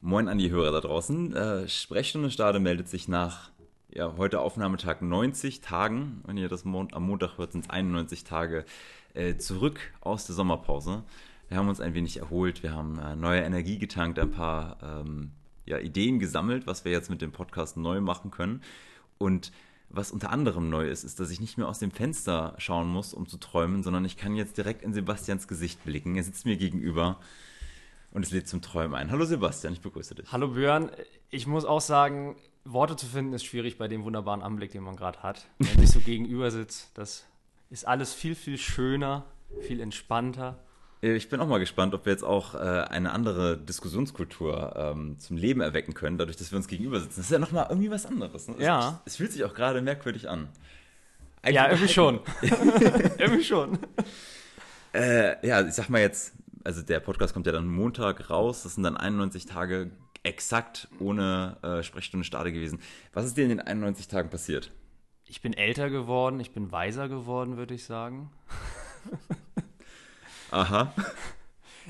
Moin an die Hörer da draußen. Äh, Sprechstunde Stade meldet sich nach ja, heute Aufnahmetag 90 Tagen. Wenn ihr das Mon am Montag hört, sind es 91 Tage äh, zurück aus der Sommerpause. Wir haben uns ein wenig erholt, wir haben äh, neue Energie getankt, ein paar ähm, ja, Ideen gesammelt, was wir jetzt mit dem Podcast neu machen können. Und was unter anderem neu ist, ist, dass ich nicht mehr aus dem Fenster schauen muss, um zu träumen, sondern ich kann jetzt direkt in Sebastians Gesicht blicken. Er sitzt mir gegenüber und es lädt zum Träumen ein. Hallo Sebastian, ich begrüße dich. Hallo Björn. Ich muss auch sagen, Worte zu finden ist schwierig bei dem wunderbaren Anblick, den man gerade hat. Wenn man sich so gegenüber sitzt, das ist alles viel, viel schöner, viel entspannter. Äh, ich bin auch mal gespannt, ob wir jetzt auch äh, eine andere Diskussionskultur ähm, zum Leben erwecken können, dadurch, dass wir uns gegenüber sitzen. Das ist ja nochmal irgendwie was anderes. Ne? Ja. Es, es, fühlt sich auch gerade merkwürdig an. Eigentlich ja, irgendwie schon. irgendwie schon. Äh, ja, ich sag mal jetzt, also der Podcast kommt ja dann Montag raus. Das sind dann 91 Tage exakt ohne äh, Sprechstunde Stade gewesen. Was ist dir in den 91 Tagen passiert? Ich bin älter geworden, ich bin weiser geworden, würde ich sagen. Aha.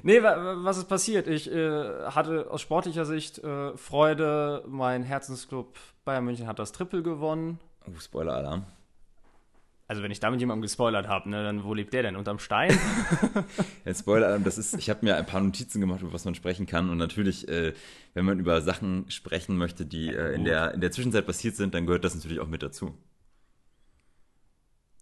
Nee, was ist passiert? Ich äh, hatte aus sportlicher Sicht äh, Freude. Mein Herzensclub Bayern München hat das Triple gewonnen. Oh, Spoiler-Alarm. Also wenn ich damit jemandem gespoilert habe, ne, dann wo lebt der denn? Unterm Stein? ja, Spoiler-Alarm, das ist, ich habe mir ein paar Notizen gemacht, über was man sprechen kann. Und natürlich, äh, wenn man über Sachen sprechen möchte, die äh, in, der, in der Zwischenzeit passiert sind, dann gehört das natürlich auch mit dazu.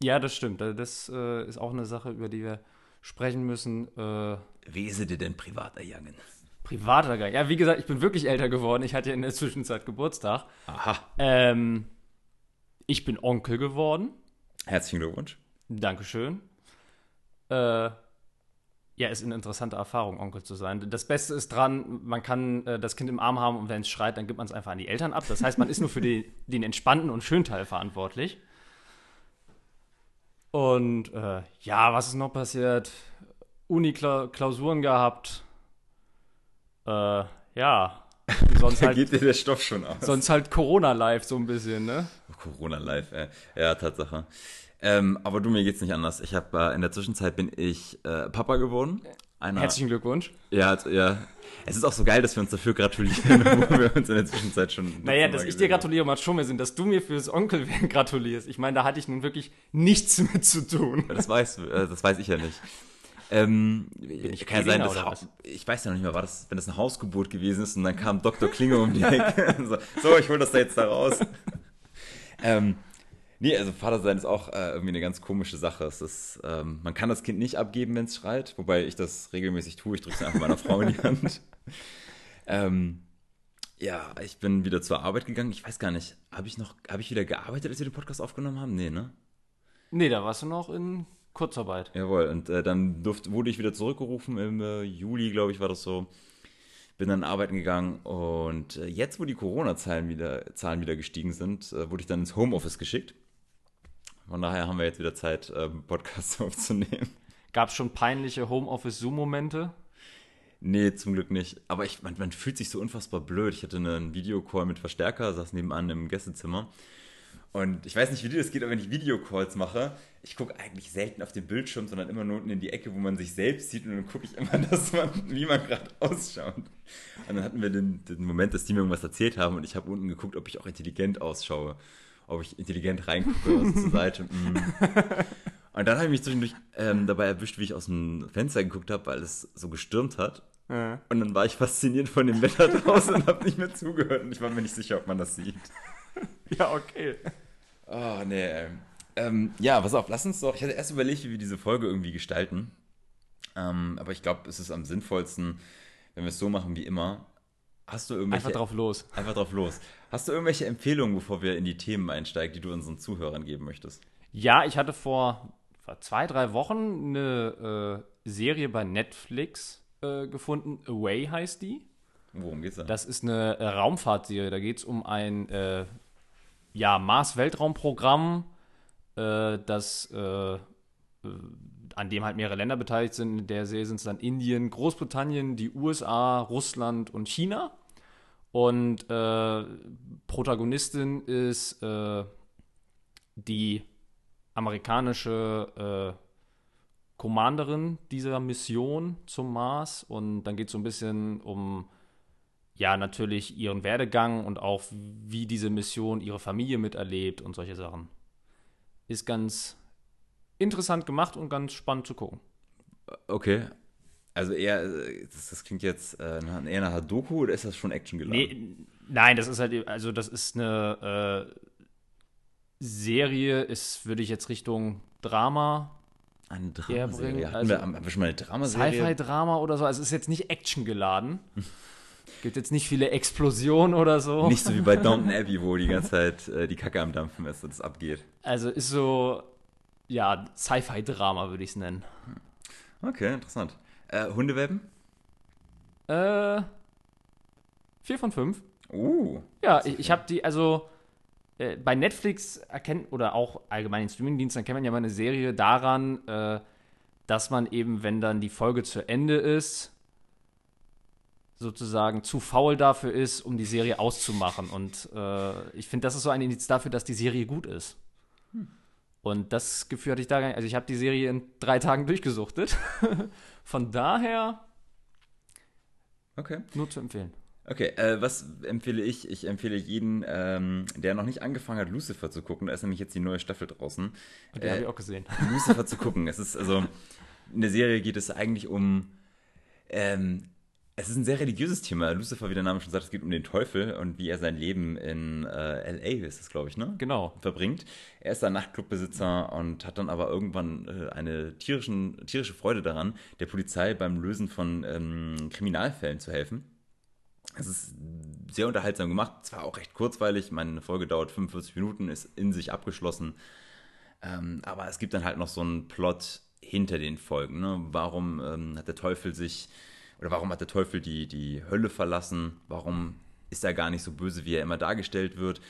Ja, das stimmt. Das äh, ist auch eine Sache, über die wir sprechen müssen. Äh, Wie ist dir denn privat ergangen? Privat ergangen? Ja, wie gesagt, ich bin wirklich älter geworden. Ich hatte in der Zwischenzeit Geburtstag. Aha. Ähm, ich bin Onkel geworden. Herzlichen Glückwunsch. Dankeschön. Äh, ja, ist eine interessante Erfahrung, Onkel zu sein. Das Beste ist dran, man kann äh, das Kind im Arm haben und wenn es schreit, dann gibt man es einfach an die Eltern ab. Das heißt, man ist nur für die, den entspannten und schönen Teil verantwortlich. Und äh, ja, was ist noch passiert? Uni-Klausuren gehabt. Äh, ja. Sonst halt, geht dir der Stoff schon aus. Sonst halt Corona live so ein bisschen, ne? Corona live, äh. ja, Tatsache. Ähm, aber du, mir geht's nicht anders. Ich habe äh, in der Zwischenzeit bin ich äh, Papa geworden. Einer, Herzlichen Glückwunsch. Ja, ja. Es ist auch so geil, dass wir uns dafür gratulieren, wo wir uns in der Zwischenzeit schon. Naja, dass ich dir gratuliere, macht schon mehr Sinn, dass du mir fürs Onkelwerden gratulierst. Ich meine, da hatte ich nun wirklich nichts mit zu tun. Das weißt äh, das weiß ich ja nicht. Ähm, ich kann ja sein, dass ich weiß ja noch nicht mehr, war das, wenn das eine Hausgeburt gewesen ist und dann kam Dr. Klinge um die Ecke. so, so, ich hol das da jetzt da raus. ähm, Nee, also Vater sein ist auch äh, irgendwie eine ganz komische Sache. Es ist, ähm, man kann das Kind nicht abgeben, wenn es schreit, wobei ich das regelmäßig tue. Ich drücke es einfach meiner Frau in die Hand. Ähm, ja, ich bin wieder zur Arbeit gegangen. Ich weiß gar nicht, habe ich noch, habe ich wieder gearbeitet, als wir den Podcast aufgenommen haben? Nee, ne? Nee, da warst du noch in Kurzarbeit. Jawohl, und äh, dann durfte, wurde ich wieder zurückgerufen im äh, Juli, glaube ich, war das so bin dann arbeiten gegangen und äh, jetzt, wo die Corona-Zahlen wieder, Zahlen wieder gestiegen sind, äh, wurde ich dann ins Homeoffice geschickt. Von daher haben wir jetzt wieder Zeit, ähm, Podcasts aufzunehmen. Gab es schon peinliche Homeoffice-Zoom-Momente? Nee, zum Glück nicht. Aber ich, man, man, fühlt sich so unfassbar blöd. Ich hatte einen Videocall mit Verstärker, saß nebenan im Gästezimmer. Und ich weiß nicht, wie dir das geht, aber wenn ich Videocalls mache, ich gucke eigentlich selten auf den Bildschirm, sondern immer nur unten in die Ecke, wo man sich selbst sieht. Und dann gucke ich immer, dass man, wie man gerade ausschaut. Und dann hatten wir den, den Moment, dass die mir irgendwas erzählt haben und ich habe unten geguckt, ob ich auch intelligent ausschaue ob ich intelligent reingucke aus der Seite. Mm. Und dann habe ich mich zwischendurch ähm, dabei erwischt, wie ich aus dem Fenster geguckt habe, weil es so gestürmt hat. Ja. Und dann war ich fasziniert von dem Wetter draußen und habe nicht mehr zugehört. Und ich war mir nicht sicher, ob man das sieht. Ja, okay. Oh, nee. Ähm, ja, pass auf, lass uns doch. Ich hatte erst überlegt, wie wir diese Folge irgendwie gestalten. Ähm, aber ich glaube, es ist am sinnvollsten, wenn wir es so machen wie immer. Hast du irgendwelche. Einfach drauf los. Einfach drauf los. Hast du irgendwelche Empfehlungen, bevor wir in die Themen einsteigen, die du unseren Zuhörern geben möchtest? Ja, ich hatte vor, zwei, drei Wochen eine äh, Serie bei Netflix äh, gefunden. Away heißt die. Worum geht's da? Das ist eine äh, Raumfahrtserie. Da geht es um ein äh, ja, Mars-Weltraumprogramm, äh, das äh, an dem halt mehrere Länder beteiligt sind. In der Serie sind es dann Indien, Großbritannien, die USA, Russland und China. Und äh, Protagonistin ist äh, die amerikanische äh, Commanderin dieser Mission zum Mars. Und dann geht es so ein bisschen um ja, natürlich ihren Werdegang und auch wie diese Mission ihre Familie miterlebt und solche Sachen. Ist ganz interessant gemacht und ganz spannend zu gucken. Okay. Also eher, das, das klingt jetzt äh, eher nach Doku oder ist das schon Action geladen? Nee, nein, das ist halt, also das ist eine äh, Serie, ist, würde ich jetzt Richtung Drama Eine Dramaserie. Hatten Also wir, haben wir schon mal eine Dramaserie? Sci-Fi-Drama oder so. Also es ist jetzt nicht Action geladen. Gibt jetzt nicht viele Explosionen oder so. Nicht so wie bei Downton Abbey, wo die ganze Zeit äh, die Kacke am Dampfen ist und es abgeht. Also ist so, ja, Sci-Fi-Drama würde ich es nennen. Okay, interessant. Äh, Hundewelpen? Äh, vier von fünf. Uh. Ja, ich, ich habe die, also äh, bei Netflix erkennt, oder auch allgemein in Streamingdiensten erkennt man ja mal eine Serie daran, äh, dass man eben, wenn dann die Folge zu Ende ist, sozusagen zu faul dafür ist, um die Serie auszumachen. Und äh, ich finde, das ist so ein Indiz dafür, dass die Serie gut ist. Und das Gefühl hatte ich da gar nicht. Also ich habe die Serie in drei Tagen durchgesuchtet. Von daher Okay. nur zu empfehlen. Okay, äh, was empfehle ich? Ich empfehle jeden, ähm, der noch nicht angefangen hat, Lucifer zu gucken. Da ist nämlich jetzt die neue Staffel draußen. Und den Äh, habe ich auch gesehen. Lucifer zu gucken. Es ist also, in der Serie geht es eigentlich um, ähm, es ist ein sehr religiöses Thema. Lucifer, wie der Name schon sagt, es geht um den Teufel und wie er sein Leben in äh, L.A. ist es, glaube ich, ne? Genau. verbringt. Er ist ein Nachtclubbesitzer und hat dann aber irgendwann äh, eine tierischen, tierische Freude daran, der Polizei beim Lösen von ähm, Kriminalfällen zu helfen. Es ist sehr unterhaltsam gemacht, zwar auch recht kurzweilig, meine Folge dauert 45 Minuten, ist in sich abgeschlossen, ähm, aber es gibt dann halt noch so einen Plot hinter den Folgen. Ne? Warum ähm, hat der Teufel sich, oder warum hat der Teufel die, die Hölle verlassen? Warum ist er gar nicht so böse, wie er immer dargestellt wird?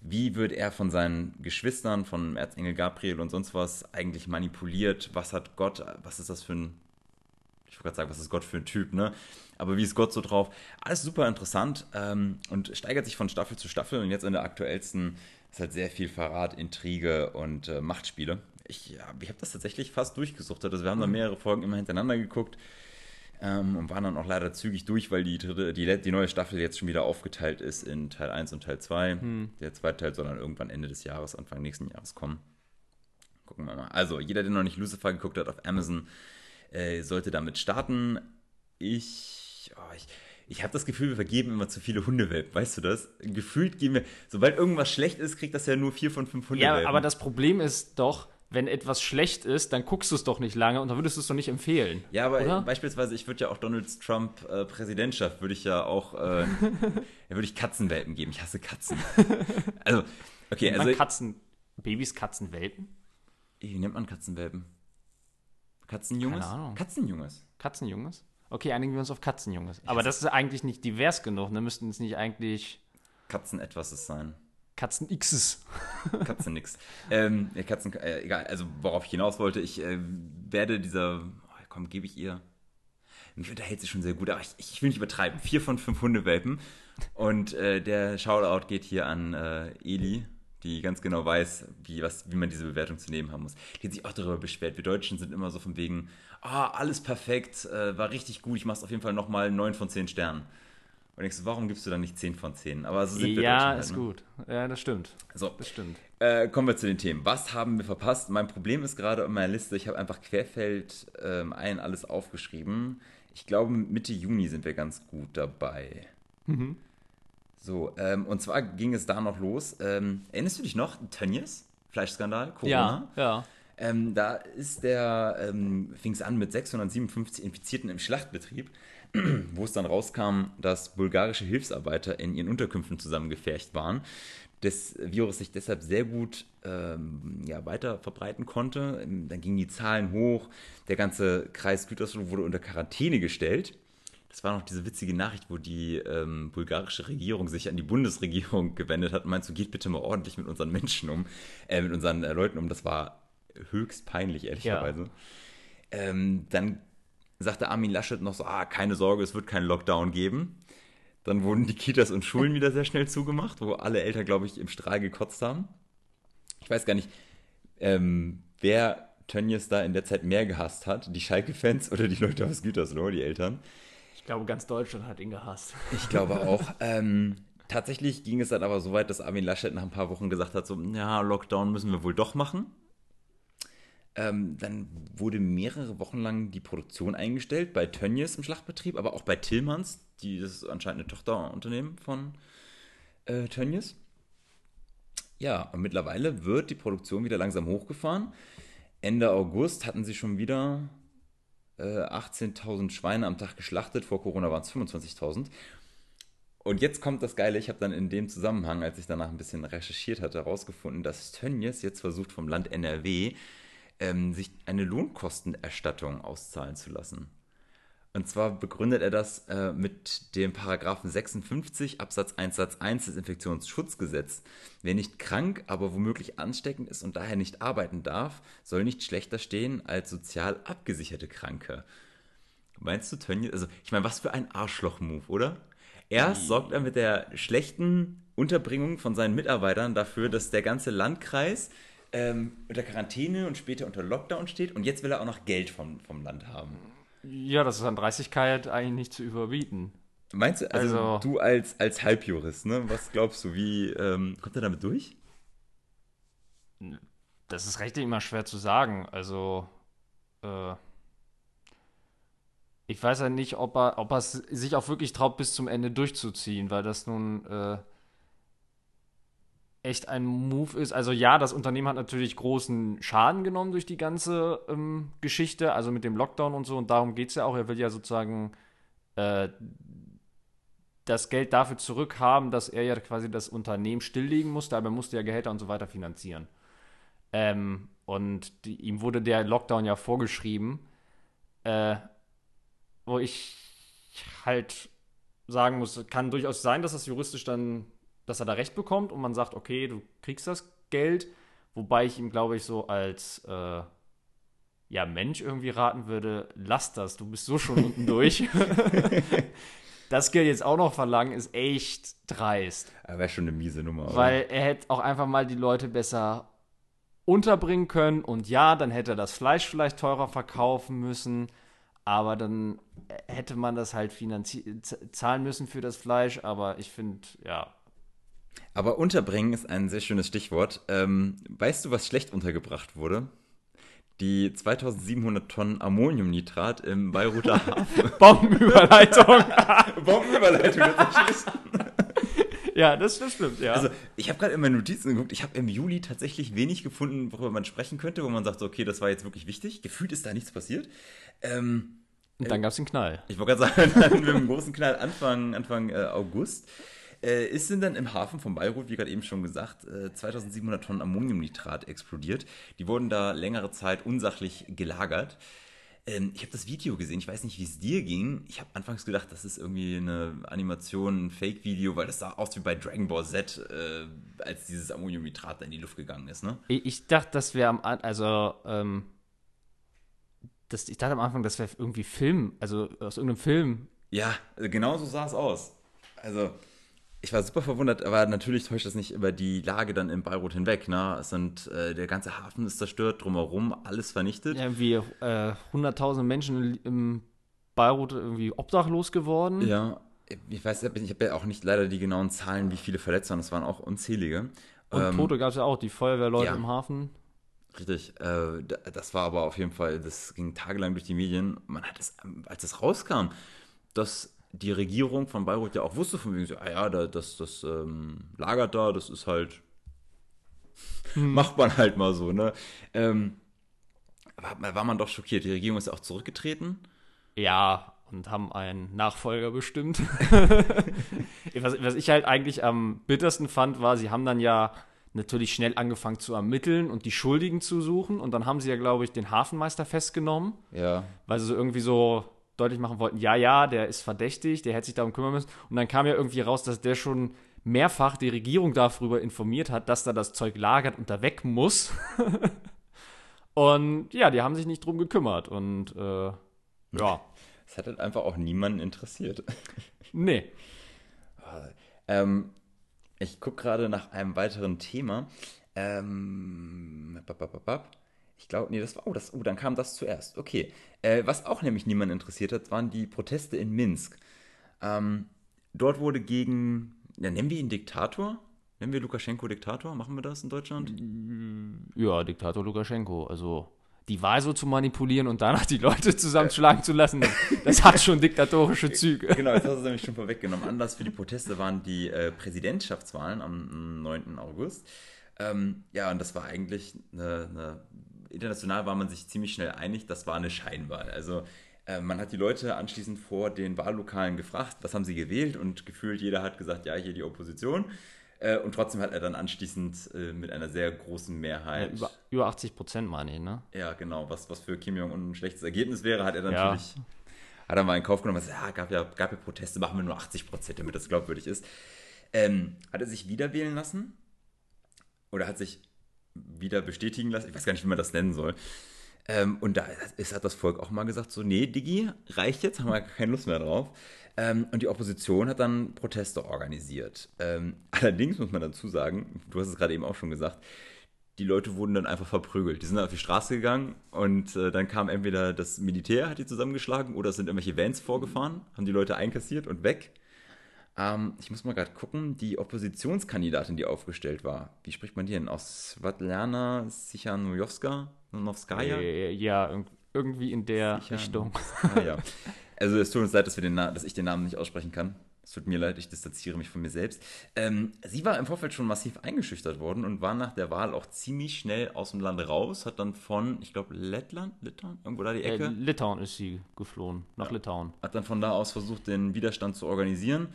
Wie wird er von seinen Geschwistern, von Erzengel Gabriel und sonst was eigentlich manipuliert? Was hat Gott, was ist das für ein ich wollte gerade sagen, was ist Gott für ein Typ, ne? Aber wie ist Gott so drauf? Alles super interessant ähm, und steigert sich von Staffel zu Staffel und jetzt in der aktuellsten ist halt sehr viel Verrat, Intrige und äh, Machtspiele. Ich, ja, ich habe das tatsächlich fast durchgesuchtet. Also wir haben da mehrere Folgen immer hintereinander geguckt ähm, und waren dann auch leider zügig durch, weil die, dritte, die, die neue Staffel jetzt schon wieder aufgeteilt ist in Teil 1 und Teil 2. Der zweite Teil soll dann irgendwann Ende des Jahres, Anfang nächsten Jahres kommen. Gucken wir mal. Also, jeder, der noch nicht Lucifer geguckt hat auf Amazon, äh, sollte damit starten. Ich, oh, ich, ich habe das Gefühl, wir vergeben immer zu viele Hundewelpen. Weißt du das? Gefühlt geben wir, sobald irgendwas schlecht ist, kriegt das ja nur vier von fünf Hundewelpen. Ja, aber das Problem ist doch, wenn etwas schlecht ist, dann guckst du es doch nicht lange und dann würdest du es doch nicht empfehlen. Ja, aber Oder? beispielsweise, ich würde ja auch Donald Trump äh, Präsidentschaft, würde ich ja auch, äh, würde ich Katzenwelpen geben. Ich hasse Katzen. Also, okay, Nennt man also, Katzen, Babys Katzenwelpen? wie nennt man Katzenwelpen? Katzenjunges? Keine Ahnung. Katzenjunges. Katzenjunges? Okay, einigen wir uns auf Katzenjunges. Aber das ist eigentlich nicht divers genug. Ne? Müssten es nicht eigentlich Katzen etwas sein. Katzen Xs. Katzen nix. ähm, Katzen, äh, egal, also worauf ich hinaus wollte, ich äh, werde dieser, oh, komm, gebe ich ihr. Mich unterhält sie schon sehr gut, aber ich, ich will nicht übertreiben. Vier von fünf Hundewelpen. Und äh, der Shoutout geht hier an äh, Eli, die ganz genau weiß, wie, was, wie man diese Bewertung zu nehmen haben muss. Die hat sich auch darüber beschwert. Wir Deutschen sind immer so von wegen, ah, alles perfekt, äh, war richtig gut, ich mach's auf jeden Fall nochmal neun von zehn Sternen. Und denkst du, warum gibst du dann nicht 10 von 10? Aber so sind wir Ja, halt, ist ne? gut. Ja, das stimmt. So, Das stimmt. äh, kommen wir zu den Themen. Was haben wir verpasst? Mein Problem ist gerade in meiner Liste, ich habe einfach querfeld ähm, ein alles aufgeschrieben. Ich glaube, Mitte Juni sind wir ganz gut dabei. So, ähm, und zwar ging es da noch los. Ähm, erinnerst du dich noch? Tönnies? Fleischskandal? Corona? Ja, ja. Ähm, da ist der, ähm, fing es an mit 657 Infizierten im Schlachtbetrieb, wo es dann rauskam, dass bulgarische Hilfsarbeiter in ihren Unterkünften zusammengefercht waren. Das Virus sich deshalb sehr gut ähm, ja, weiter verbreiten konnte. Dann gingen die Zahlen hoch. Der ganze Kreis Gütersloh wurde unter Quarantäne gestellt. Das war noch diese witzige Nachricht, wo die ähm, bulgarische Regierung sich an die Bundesregierung gewendet hat und meint, so geht bitte mal ordentlich mit unseren Menschen um, äh, mit unseren äh, Leuten um. Das war höchst peinlich, ehrlicherweise. Ähm, dann sagte Armin Laschet noch so, ah, keine Sorge, es wird keinen Lockdown geben. Dann wurden die Kitas und Schulen wieder sehr schnell zugemacht, wo alle Eltern, glaube ich, im Strahl gekotzt haben. Ich weiß gar nicht, ähm, wer Tönnies da in der Zeit mehr gehasst hat, die Schalke-Fans oder die Leute aus Gütersloh, die Eltern. Ich glaube, ganz Deutschland hat ihn gehasst. Ich glaube auch. ähm, tatsächlich ging es dann aber so weit, dass Armin Laschet nach ein paar Wochen gesagt hat, so, ja, Lockdown müssen wir wohl doch machen. Ähm, dann wurde mehrere Wochen lang die Produktion eingestellt bei Tönnies im Schlachtbetrieb, aber auch bei Tillmanns, die das ist anscheinend eine Tochterunternehmen von äh, Tönnies. Ja, und mittlerweile wird die Produktion wieder langsam hochgefahren. Ende August hatten sie schon wieder äh, 18.000 Schweine am Tag geschlachtet. Vor Corona waren es 25.000. Und jetzt kommt das Geile, ich habe dann in dem Zusammenhang, als ich danach ein bisschen recherchiert hatte, herausgefunden, dass Tönnies jetzt versucht vom Land NRW ähm, sich eine Lohnkostenerstattung auszahlen zu lassen. Und zwar begründet er das äh, mit dem Paragraphen 56 Absatz 1 Satz 1 des Infektionsschutzgesetzes. Wer nicht krank, aber womöglich ansteckend ist und daher nicht arbeiten darf, soll nicht schlechter stehen als sozial abgesicherte Kranke. Meinst du, Tönnies? Also, ich meine, was für ein Arschloch-Move, oder? Erst sorgt er mit der schlechten Unterbringung von seinen Mitarbeitern dafür, dass der ganze Landkreis ähm, unter Quarantäne und später unter Lockdown steht und jetzt will er auch noch Geld vom, vom Land haben. Ja, das ist an Dreistigkeit eigentlich nicht zu überbieten. Meinst du, also, Also- du als, als Halbjurist, ne? Was glaubst du, wie ähm, kommt er damit durch? Das ist rechtlich immer schwer zu sagen. Also, äh, ich weiß ja nicht, ob er, ob er sich auch wirklich traut, bis zum Ende durchzuziehen, weil das nun äh, echt ein Move ist. Also ja, das Unternehmen hat natürlich großen Schaden genommen durch die ganze ähm, Geschichte, also mit dem Lockdown und so. Und darum geht es ja auch. Er will ja sozusagen äh, das Geld dafür zurückhaben, dass er ja quasi das Unternehmen stilllegen musste, aber er musste ja Gehälter und so weiter finanzieren. Ähm, und die, ihm wurde der Lockdown ja vorgeschrieben, äh, wo ich halt sagen muss, kann durchaus sein, dass das juristisch dann, dass er da recht bekommt und man sagt, okay, du kriegst das Geld, wobei ich ihm, glaube ich, so als äh, ja, Mensch irgendwie raten würde, lass das, du bist so schon unten durch. das Geld jetzt auch noch verlangen, ist echt dreist. Wäre schon eine miese Nummer, oder? Weil er hätte auch einfach mal die Leute besser unterbringen können und ja, dann hätte er das Fleisch vielleicht teurer verkaufen müssen, aber dann hätte man das halt zahlen müssen für das Fleisch, aber ich finde, ja, Aber unterbringen ist ein sehr schönes Stichwort. Ähm, weißt du, was schlecht untergebracht wurde? Die 2700 Tonnen Ammoniumnitrat im Beiruter Hafen. Bombenüberleitung. Bombenüberleitung ja, das, das stimmt, ja. Also, ich habe gerade in meine Notizen geguckt. Ich habe im Juli tatsächlich wenig gefunden, worüber man sprechen könnte, wo man sagt, so, okay, das war jetzt wirklich wichtig. Gefühlt ist da nichts passiert. Ähm, und dann gab es den Knall. ich wollte gerade sagen, dann mit dem großen Knall Anfang, Anfang äh, August. Äh, ist sind dann im Hafen von Beirut, wie gerade eben schon gesagt, äh, 2700 Tonnen Ammoniumnitrat explodiert. Die wurden da längere Zeit unsachlich gelagert. Ähm, ich habe das Video gesehen, ich weiß nicht, wie es dir ging. Ich habe anfangs gedacht, das ist irgendwie eine Animation, ein Fake-Video, weil das sah aus wie bei Dragon Ball Z, äh, als dieses Ammoniumnitrat da in die Luft gegangen ist, ne? Ich, ich dachte, das wäre am An- also ähm, das, ich dachte am Anfang, das wäre irgendwie Film, also aus irgendeinem Film. Ja, also genau so sah es aus. Also, ich war super verwundert, aber natürlich täuscht das nicht über die Lage dann in Beirut hinweg. Ne? Es sind, äh, der ganze Hafen ist zerstört, drumherum alles vernichtet. Irgendwie äh, 100.000 Menschen im Beirut irgendwie obdachlos geworden. Ja, ich weiß, ich habe ja auch nicht leider die genauen Zahlen, wie viele verletzt waren. Es waren auch unzählige. Und Ähm, Tote gab es ja auch, die Feuerwehrleute ja. im Hafen. Richtig, äh, da- das war aber auf jeden Fall, das ging tagelang durch die Medien. Man hat es, als es rauskam, dass die Regierung von Beirut ja auch wusste von wegen, so, ah ja, da, das, das ähm, lagert da, das ist halt, macht man halt mal so, ne? Ähm, war, war man doch schockiert. Die Regierung ist auch zurückgetreten. Ja, und haben einen Nachfolger bestimmt. was, was ich halt eigentlich am bittersten fand, war, sie haben dann ja natürlich schnell angefangen zu ermitteln und die Schuldigen zu suchen. Und dann haben sie ja, glaube ich, den Hafenmeister festgenommen, Ja. weil sie so irgendwie so deutlich machen wollten, ja, ja, der ist verdächtig, der hätte sich darum kümmern müssen. Und dann kam ja irgendwie raus, dass der schon mehrfach die Regierung darüber informiert hat, dass da das Zeug lagert und da weg muss. und ja, die haben sich nicht drum gekümmert. Und äh, ja, Es hat halt einfach auch niemanden interessiert. nee. Ähm, ich gucke gerade nach einem weiteren Thema. Ähm, bap, bap, bap, bap. Ich glaube, nee, das war, oh, das, oh, dann kam das zuerst. Okay. Äh, was auch nämlich niemand interessiert hat, waren die Proteste in Minsk. Ähm, dort wurde gegen, ja, nennen wir ihn Diktator? Nennen wir Lukaschenko Diktator? Machen wir das in Deutschland? Ja, Diktator Lukaschenko. Also die Wahl so zu manipulieren und danach die Leute zusammenschlagen zu lassen, das hat schon diktatorische Züge. Genau, jetzt hast du nämlich schon vorweggenommen. Anlass für die Proteste waren die äh, Präsidentschaftswahlen am 9. August. Ähm, ja, und das war eigentlich eine, eine, international war man sich ziemlich schnell einig, das war eine Scheinwahl. Also äh, man hat die Leute anschließend vor den Wahllokalen gefragt, was haben sie gewählt und gefühlt jeder hat gesagt, ja, hier die Opposition. Äh, und trotzdem hat er dann anschließend äh, mit einer sehr großen Mehrheit. Ja, über, über 80 Prozent, meine ich, ne? Ja, genau. Was, was für Kim Jong-un ein schlechtes Ergebnis wäre, hat er dann ja. natürlich. Hat er mal in Kauf genommen, ja, gab ja, gab ja Proteste, machen wir nur 80 Prozent, damit das glaubwürdig ist. Ähm, hat er sich wieder wählen lassen? Oder hat sich wieder bestätigen lassen? Ich weiß gar nicht, wie man das nennen soll. Ähm, und da ist, hat das Volk auch mal gesagt: so, nee, Digi, reicht jetzt, haben wir keine Lust mehr drauf. Ähm, und die Opposition hat dann Proteste organisiert. Ähm, allerdings muss man dazu sagen, du hast es gerade eben auch schon gesagt, die Leute wurden dann einfach verprügelt. Die sind dann auf die Straße gegangen und äh, dann kam entweder das Militär, hat die zusammengeschlagen, oder es sind irgendwelche Vans vorgefahren, haben die Leute einkassiert und weg. Ähm, ich muss mal gerade gucken, die Oppositionskandidatin, die aufgestellt war, wie spricht man die denn aus? Svetlana Sichanojowska? Novskaya? Ja, irgendwie in der Richtung. ja. Also es tut uns leid, dass, dass ich den Namen nicht aussprechen kann. Es tut mir leid, ich distanziere mich von mir selbst. Ähm, sie war im Vorfeld schon massiv eingeschüchtert worden und war nach der Wahl auch ziemlich schnell aus dem Land raus. Hat dann von, ich glaube, Lettland, Litauen, irgendwo da die Ecke. Äh, Litauen ist sie geflohen, nach ja. Litauen. Hat dann von da aus versucht, den Widerstand zu organisieren.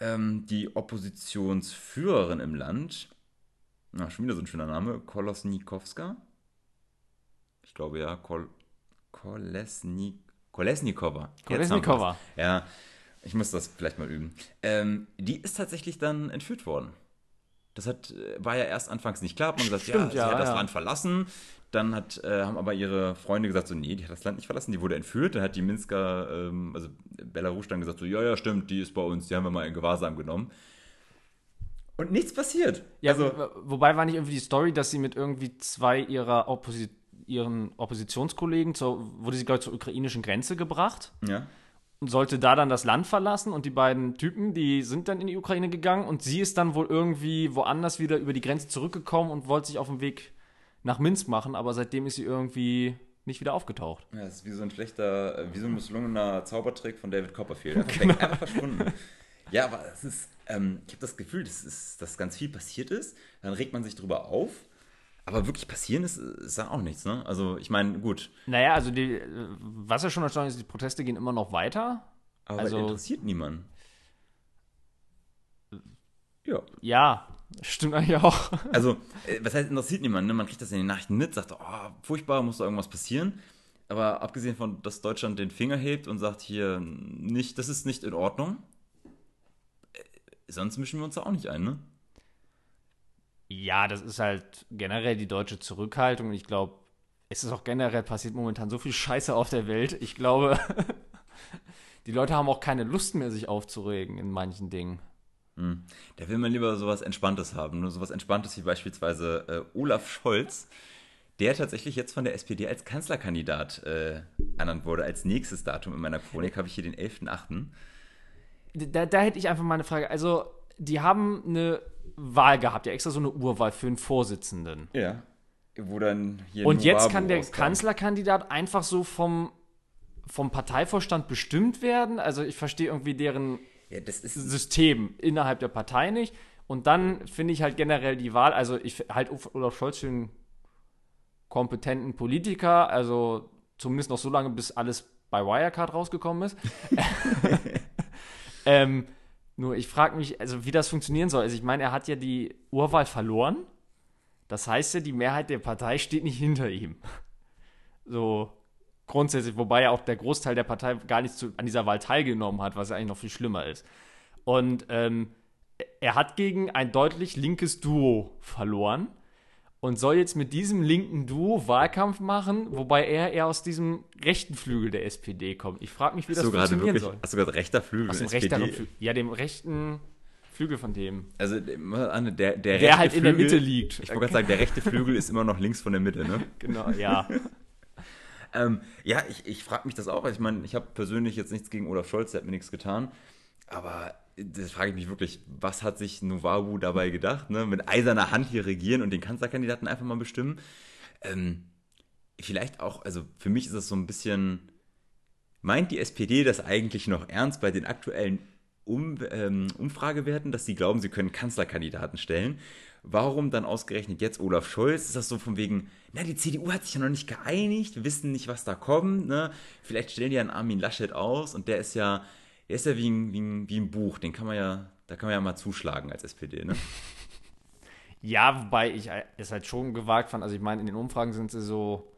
Ähm, die Oppositionsführerin im Land, na, schon wieder so ein schöner Name, Kolosnikowska. Ich glaube ja, Kol Kolesnik Kolesnikova. Kolesnikova. Ja, ich muss das vielleicht mal üben. Ähm, die ist tatsächlich dann entführt worden. Das hat, äh, war ja erst anfangs nicht klar. Man gesagt, Stimmt, ja, sie ja, hat das ja. Land verlassen. Dann hat, äh, haben aber ihre Freunde gesagt, so, nee, die hat das Land nicht verlassen, die wurde entführt. Dann hat die Minsker, ähm, also Belarus dann gesagt, so, ja, ja, stimmt, die ist bei uns, die haben wir mal in Gewahrsam genommen. Und nichts passiert. Ja, also, wobei war nicht irgendwie die Story, dass sie mit irgendwie zwei ihrer Opposition ihren Oppositionskollegen, zur, wurde sie, glaube ich, zur ukrainischen Grenze gebracht. Ja. Und sollte da dann das Land verlassen und die beiden Typen, die sind dann in die Ukraine gegangen und sie ist dann wohl irgendwie woanders wieder über die Grenze zurückgekommen und wollte sich auf den Weg nach Minsk machen, aber seitdem ist sie irgendwie nicht wieder aufgetaucht. Ja, das ist wie so ein schlechter, wie so ein misslungener Zaubertrick von David Copperfield. Einfach, genau. einfach verschwunden. Ja, aber es ist, ähm, ich habe das Gefühl, dass, ist, dass ganz viel passiert ist. Dann regt man sich drüber auf aber wirklich passieren ist, ist da auch nichts, ne? Also, ich meine, gut. Naja, also, die, was ja schon erstaunlich ist, die Proteste gehen immer noch weiter. Aber also, interessiert niemanden. Ja. Ja, stimmt eigentlich auch. Also, äh, was heißt interessiert niemanden? Ne? Man kriegt das in den Nachrichten mit, sagt, oh, furchtbar, muss da irgendwas passieren. Aber abgesehen von, dass Deutschland den Finger hebt und sagt hier, nicht, das ist nicht in Ordnung, äh, sonst mischen wir uns da auch nicht ein, ne? Ja, das ist halt generell die deutsche Zurückhaltung. Ich glaube, es ist auch generell passiert momentan so viel Scheiße auf der Welt. Ich glaube, die Leute haben auch keine Lust mehr, sich aufzuregen in manchen Dingen. Hm. Da will man lieber sowas Entspanntes haben. Nur sowas Entspanntes wie beispielsweise äh, Olaf Scholz, der tatsächlich jetzt von der SPD als Kanzlerkandidat äh, ernannt wurde. Als nächstes Datum in meiner Chronik habe ich hier den 11.8. Da, da hätte ich einfach mal eine Frage. Also, die haben eine Wahl gehabt, ja extra so eine Urwahl für einen Vorsitzenden. Ja. Wo dann hier Und jetzt kann der rauskam. Kanzlerkandidat einfach so vom, vom Parteivorstand bestimmt werden. Also ich verstehe irgendwie deren ja, System innerhalb der Partei nicht. Und dann finde ich halt generell die Wahl, also ich halte Olaf Scholz für einen kompetenten Politiker, also zumindest noch so lange, bis alles bei Wirecard rausgekommen ist. ähm, nur ich frage mich, also wie das funktionieren soll. Also ich meine, er hat ja die Urwahl verloren. Das heißt ja, die Mehrheit der Partei steht nicht hinter ihm. So grundsätzlich, wobei ja auch der Großteil der Partei gar nicht zu, an dieser Wahl teilgenommen hat, was ja eigentlich noch viel schlimmer ist. Und ähm, er hat gegen ein deutlich linkes Duo verloren und soll jetzt mit diesem linken Duo Wahlkampf machen, wobei er eher aus diesem rechten Flügel der SPD kommt. Ich frage mich, wie das so funktionieren wirklich, soll. Hast du gerade rechter Flügel aus dem SPD? Flügel, ja, dem rechten Flügel von dem. Also der, der, der rechte halt Flügel, in der Mitte liegt. Ich wollte gerade sagen, der rechte Flügel ist immer noch links von der Mitte, ne? Genau, ja. Ähm, ja, ich, ich frage mich das auch. Ich meine, ich habe persönlich jetzt nichts gegen Olaf Scholz, der hat mir nichts getan. Aber das frage ich mich wirklich, was hat sich Novabu dabei gedacht, ne? Mit eiserner Hand hier regieren und den Kanzlerkandidaten einfach mal bestimmen. Ähm, vielleicht auch, also für mich ist das so ein bisschen, meint die SPD das eigentlich noch ernst bei den aktuellen um, ähm, Umfragewerten, dass sie glauben, sie können Kanzlerkandidaten stellen? Warum dann ausgerechnet jetzt Olaf Scholz? Ist das so von wegen, na, die CDU hat sich ja noch nicht geeinigt, wissen nicht, was da kommt, ne? Vielleicht stellen die ja einen Armin Laschet aus und der ist ja, der ist ja wie ein, wie ein, wie ein Buch, den kann man ja, da kann man ja mal zuschlagen als SPD, ne? Ja, wobei ich es halt schon gewagt fand. Also ich meine, in den Umfragen sind sie so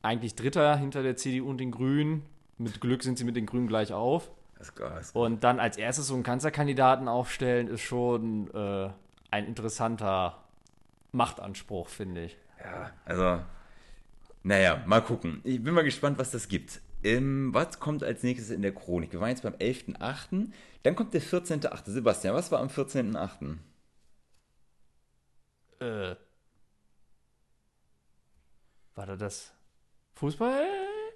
eigentlich Dritter hinter der CDU und den Grünen. Mit Glück sind sie mit den Grünen gleich auf. Das klar, das und dann als erstes so einen Kanzlerkandidaten aufstellen, ist schon äh, ein interessanter Machtanspruch, finde ich. Ja, also, naja, mal gucken. Ich bin mal gespannt, was das gibt. Ähm, was kommt als nächstes in der Chronik? Wir waren jetzt beim 11.8. Dann kommt der 14.8. Sebastian, was war am 14.8.? Äh. War da das Fußball?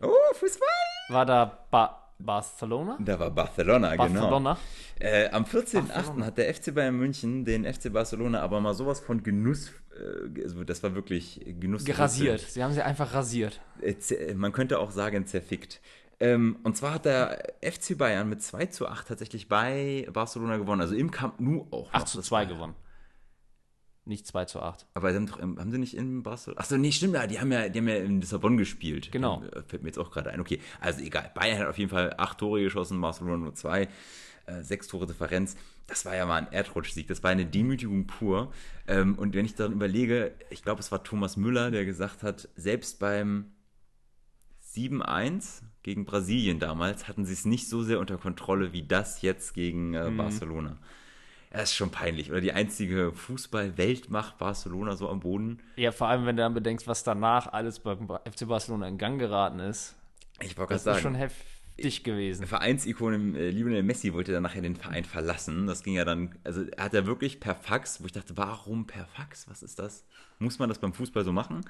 Oh, Fußball! War da ba Barcelona? Da war Barcelona, Barcelona. genau. Äh, am 14.8. hat der FC Bayern München den FC Barcelona aber mal sowas von Genuss, äh, also das war wirklich Genuss. Gerasiert. Sie haben sie einfach rasiert. Äh, man könnte auch sagen zerfickt. Ähm, und zwar hat der FC Bayern mit 2 zu 8 tatsächlich bei Barcelona gewonnen, also im Camp Nou auch. 8 zu 2 gewonnen. Nicht 2 zu 8. Aber sie haben, doch, haben sie nicht in Barcelona. Achso, nee, stimmt, ja, die haben ja, die haben ja in Lissabon gespielt. Genau. Äh, fällt mir jetzt auch gerade ein. Okay, also egal. Bayern hat auf jeden Fall acht Tore geschossen, Barcelona nur zwei. Äh, sechs Tore Differenz. Das war ja mal ein Erdrutschsieg. Das war eine Demütigung pur. Ähm, und wenn ich dann überlege, ich glaube, es war Thomas Müller, der gesagt hat, selbst beim 7-1 gegen Brasilien damals hatten sie es nicht so sehr unter Kontrolle wie das jetzt gegen äh, mhm. Barcelona. Er ist schon peinlich. Oder die einzige Fußball-Weltmacht Barcelona so am Boden. Ja, vor allem, wenn du dann bedenkst, was danach alles beim FC Barcelona in Gang geraten ist. Ich wollte gerade sagen. Das ist schon heftig gewesen. Vereinsikone äh, Lionel Messi wollte dann nachher den Verein verlassen. Das ging ja dann, also er hat ja wirklich per Fax, wo ich dachte, warum per Fax? Was ist das? Muss man das beim Fußball so machen?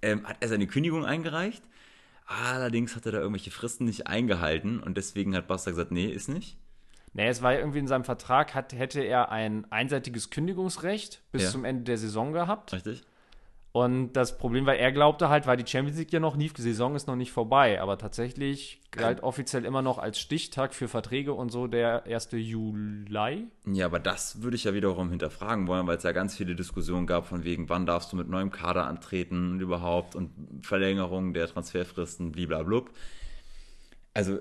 Ähm, hat er seine Kündigung eingereicht. Allerdings hat er da irgendwelche Fristen nicht eingehalten und deswegen hat Barca gesagt, nee, ist nicht. Nee, es war ja irgendwie in seinem Vertrag, hat, hätte er ein einseitiges Kündigungsrecht bis ja. zum Ende der Saison gehabt. Richtig. Und das Problem war, er glaubte halt, weil die Champions League ja noch lief, die Saison ist noch nicht vorbei. Aber tatsächlich galt offiziell immer noch als Stichtag für Verträge und so der 1. Juli. Ja, aber das würde ich ja wiederum hinterfragen wollen, weil es ja ganz viele Diskussionen gab von wegen, wann darfst du mit neuem Kader antreten und überhaupt und Verlängerung der Transferfristen, bliblablub. Also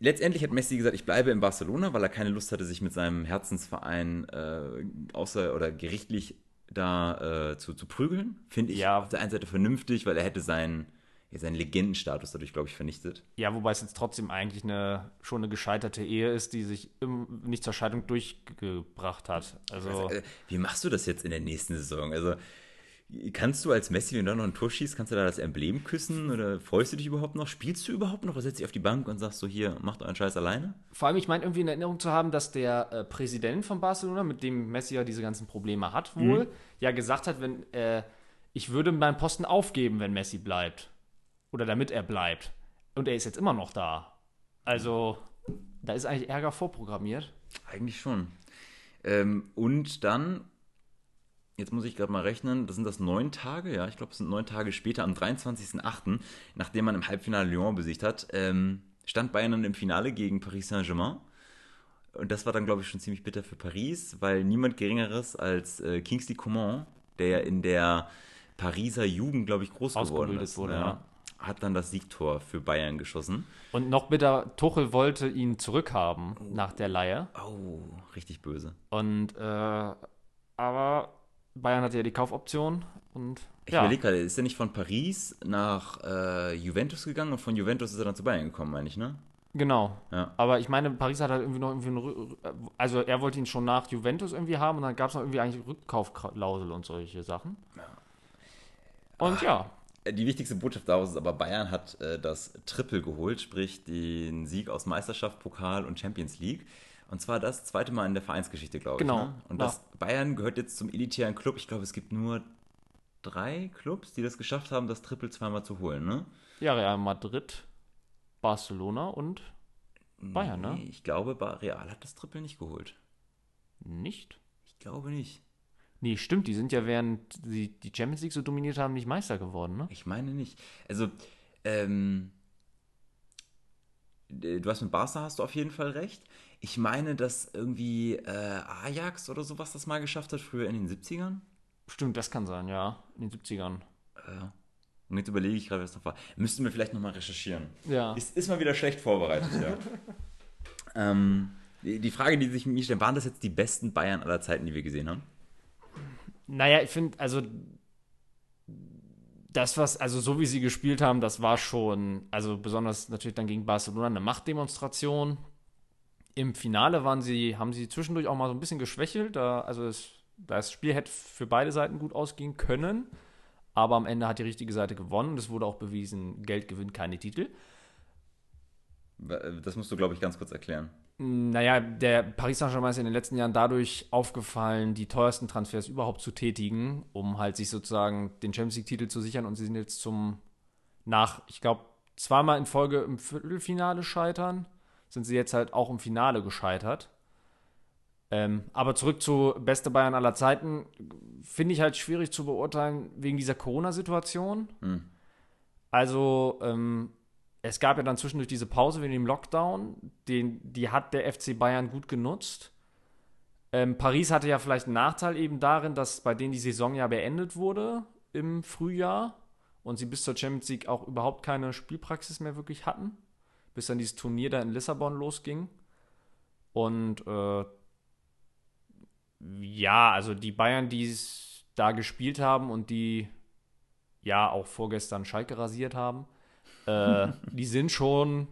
letztendlich hat Messi gesagt, ich bleibe in Barcelona, weil er keine Lust hatte, sich mit seinem Herzensverein äh, außer oder gerichtlich da äh, zu, zu prügeln. Finde ich ja. auf der einen Seite vernünftig, weil er hätte seinen, seinen Legendenstatus dadurch, glaube ich, vernichtet. Ja, wobei es jetzt trotzdem eigentlich eine, schon eine gescheiterte Ehe ist, die sich im, nicht zur Scheidung durchgebracht hat. Also, also, wie machst du das jetzt in der nächsten Saison? Also Kannst du als Messi, wenn du noch ein Tor schießt, kannst du da das Emblem küssen oder freust du dich überhaupt noch? Spielst du überhaupt noch oder setzt dich auf die Bank und sagst so, hier, macht euren Scheiß alleine? Vor allem, ich meine irgendwie in Erinnerung zu haben, dass der äh, Präsident von Barcelona, mit dem Messi ja diese ganzen Probleme hat wohl, mhm. ja gesagt hat, wenn äh, ich würde meinen Posten aufgeben, wenn Messi bleibt. Oder damit er bleibt. Und er ist jetzt immer noch da. Also, da ist eigentlich Ärger vorprogrammiert. Eigentlich schon. Ähm, und dann jetzt muss ich gerade mal rechnen, das sind das neun Tage, ja, ich glaube, es sind neun Tage später, am 23.08., nachdem man im Halbfinale Lyon besiegt hat, ähm, stand Bayern dann im Finale gegen Paris Saint-Germain. Und das war dann, glaube ich, schon ziemlich bitter für Paris, weil niemand Geringeres als äh, Kingsley Coman, der ja in der Pariser Jugend, glaube ich, groß geworden ist, wurde, ja, hat dann das Siegtor für Bayern geschossen. Und noch bitter, Tuchel wollte ihn zurückhaben oh. nach der Leihe. Oh, richtig böse. Und, äh, aber Bayern hatte ja die Kaufoption und. Ich ja. überlege gerade, ist er nicht von Paris nach äh, Juventus gegangen und von Juventus ist er dann zu Bayern gekommen, meine ich, ne? Genau. Ja. Aber ich meine, Paris hat halt irgendwie noch irgendwie eine, also er wollte ihn schon nach Juventus irgendwie haben und dann gab es noch irgendwie eigentlich Rückkaufklausel und solche Sachen. Ja. Und Ach, ja. Die wichtigste Botschaft daraus ist aber, Bayern hat äh, das Triple geholt, sprich den Sieg aus Meisterschaft, Pokal und Champions League. Und zwar das zweite Mal in der Vereinsgeschichte, glaube Genau. ich. Ne? Und das Bayern gehört jetzt zum elitären Club. Ich glaube, es gibt nur drei Clubs, die das geschafft haben, das Triple zweimal zu holen, ne? Ja, Real Madrid, Barcelona und Bayern, Nee, ne? Ich glaube, Real hat das Triple nicht geholt. Nicht? Ich glaube nicht. Nee, stimmt, die sind ja während sie die Champions League so dominiert haben, nicht Meister geworden, ne? Ich meine nicht. Also, ähm, äh, du hast mit Barca hast du auf jeden Fall recht. Ich meine, dass irgendwie äh, Ajax oder sowas das mal geschafft hat, früher in den 70ern. Stimmt, das kann sein, ja. In den 70ern. Und jetzt überlege ich gerade, was noch war. Müssten wir vielleicht nochmal recherchieren. Ja. Ist, ist mal wieder schlecht vorbereitet, ja. ähm, die, die Frage, die sich mir stellt, waren das jetzt die besten Bayern aller Zeiten, die wir gesehen haben? Naja, ich finde, also das, was, also so wie sie gespielt haben, das war schon, also besonders natürlich dann gegen Barcelona eine Machtdemonstration. Im Finale waren sie, haben sie zwischendurch auch mal so ein bisschen geschwächelt. Da, also es, das Spiel hätte für beide Seiten gut ausgehen können, aber am Ende hat die richtige Seite gewonnen und es wurde auch bewiesen, Geld gewinnt keine Titel. Das musst du, glaube ich, ganz kurz erklären. Naja, der Paris Saint-Germain ist in den letzten Jahren dadurch aufgefallen, die teuersten Transfers überhaupt zu tätigen, um halt sich sozusagen den Champions League-Titel zu sichern. Und sie sind jetzt zum, nach, ich glaube, zweimal in Folge im Viertelfinale scheitern, sind sie jetzt halt auch im Finale gescheitert. Ähm, aber zurück zu beste Bayern aller Zeiten, finde ich halt schwierig zu beurteilen wegen dieser Corona-Situation. Also, ähm, es gab ja dann zwischendurch diese Pause wegen dem Lockdown, den, die hat der FC Bayern gut genutzt. Ähm, Paris hatte ja vielleicht einen Nachteil eben darin, dass bei denen die Saison ja beendet wurde im Frühjahr und sie bis zur Champions League auch überhaupt keine Spielpraxis mehr wirklich hatten, bis dann dieses Turnier da in Lissabon losging. Und äh, ja, also die Bayern, die es da gespielt haben und die ja auch vorgestern Schalke rasiert haben, äh, die sind schon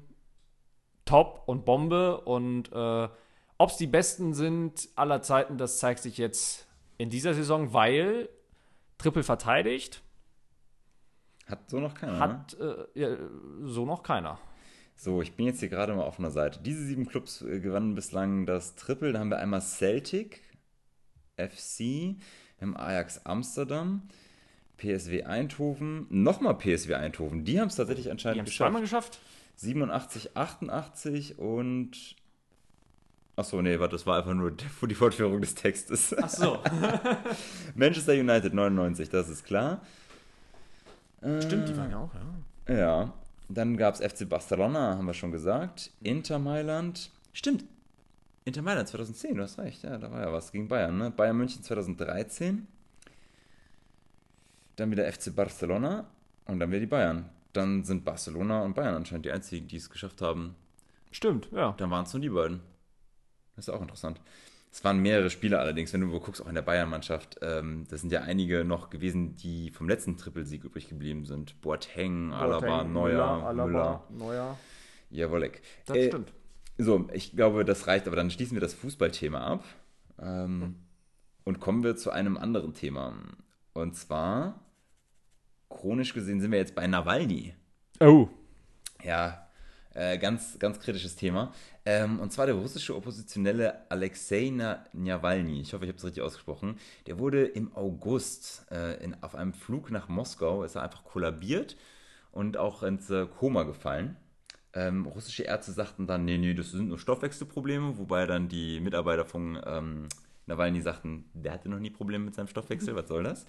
top und Bombe und äh, ob es die besten sind aller Zeiten, das zeigt sich jetzt in dieser Saison, weil Triple verteidigt Hat so noch keiner, ne? hat äh, ja, so noch keiner. So, ich bin jetzt hier gerade mal auf einer Seite. Diese sieben Clubs äh, gewannen bislang das Triple. Da haben wir einmal Celtic, FC, haben Ajax Amsterdam, PSW Eindhoven, nochmal PSW Eindhoven. Die haben es tatsächlich Die anscheinend zweimal geschafft. geschafft. 87, 88 und. Achso, nee, warte, das war einfach nur die Fortführung des Textes. Ach so. Manchester United 99, das ist klar. Stimmt, die waren ja auch, ja. Ja, dann gab es FC Barcelona, haben wir schon gesagt. Inter Mailand. Stimmt. Inter Mailand 2010, du hast recht. Ja, da war ja was gegen Bayern. Ne? Bayern München 2013. Dann wieder FC Barcelona und dann wieder die Bayern. Dann sind Barcelona und Bayern anscheinend die einzigen, die es geschafft haben. Stimmt, ja. Dann waren es nur die beiden. Das ist auch interessant. Es waren mehrere Spieler allerdings, wenn du wo guckst, auch in der Bayern-Mannschaft. Ähm, das sind ja einige noch gewesen, die vom letzten Trippelsieg übrig geblieben sind. Boateng, Alaba, Boateng, Neuer, Müller. Alaba, Neuer. Jawollek. Das Äh, stimmt. So, ich glaube, das reicht, aber dann schließen wir das Fußballthema ab ähm, und kommen wir zu einem anderen Thema. Und zwar, chronisch gesehen, sind wir jetzt bei Nawalny. Oh. Ja, äh, ganz, ganz kritisches Thema. Ähm, und zwar der russische Oppositionelle Alexei Na- Nawalny. Ich hoffe, ich habe es richtig ausgesprochen. Der wurde im August äh, in, auf einem Flug nach Moskau, ist er einfach kollabiert und auch ins äh, Koma gefallen. Ähm, russische Ärzte sagten dann, nee, nee, das sind nur Stoffwechselprobleme, wobei dann die Mitarbeiter von ähm, Nawalny sagten, der hatte noch nie Probleme mit seinem Stoffwechsel, was soll das?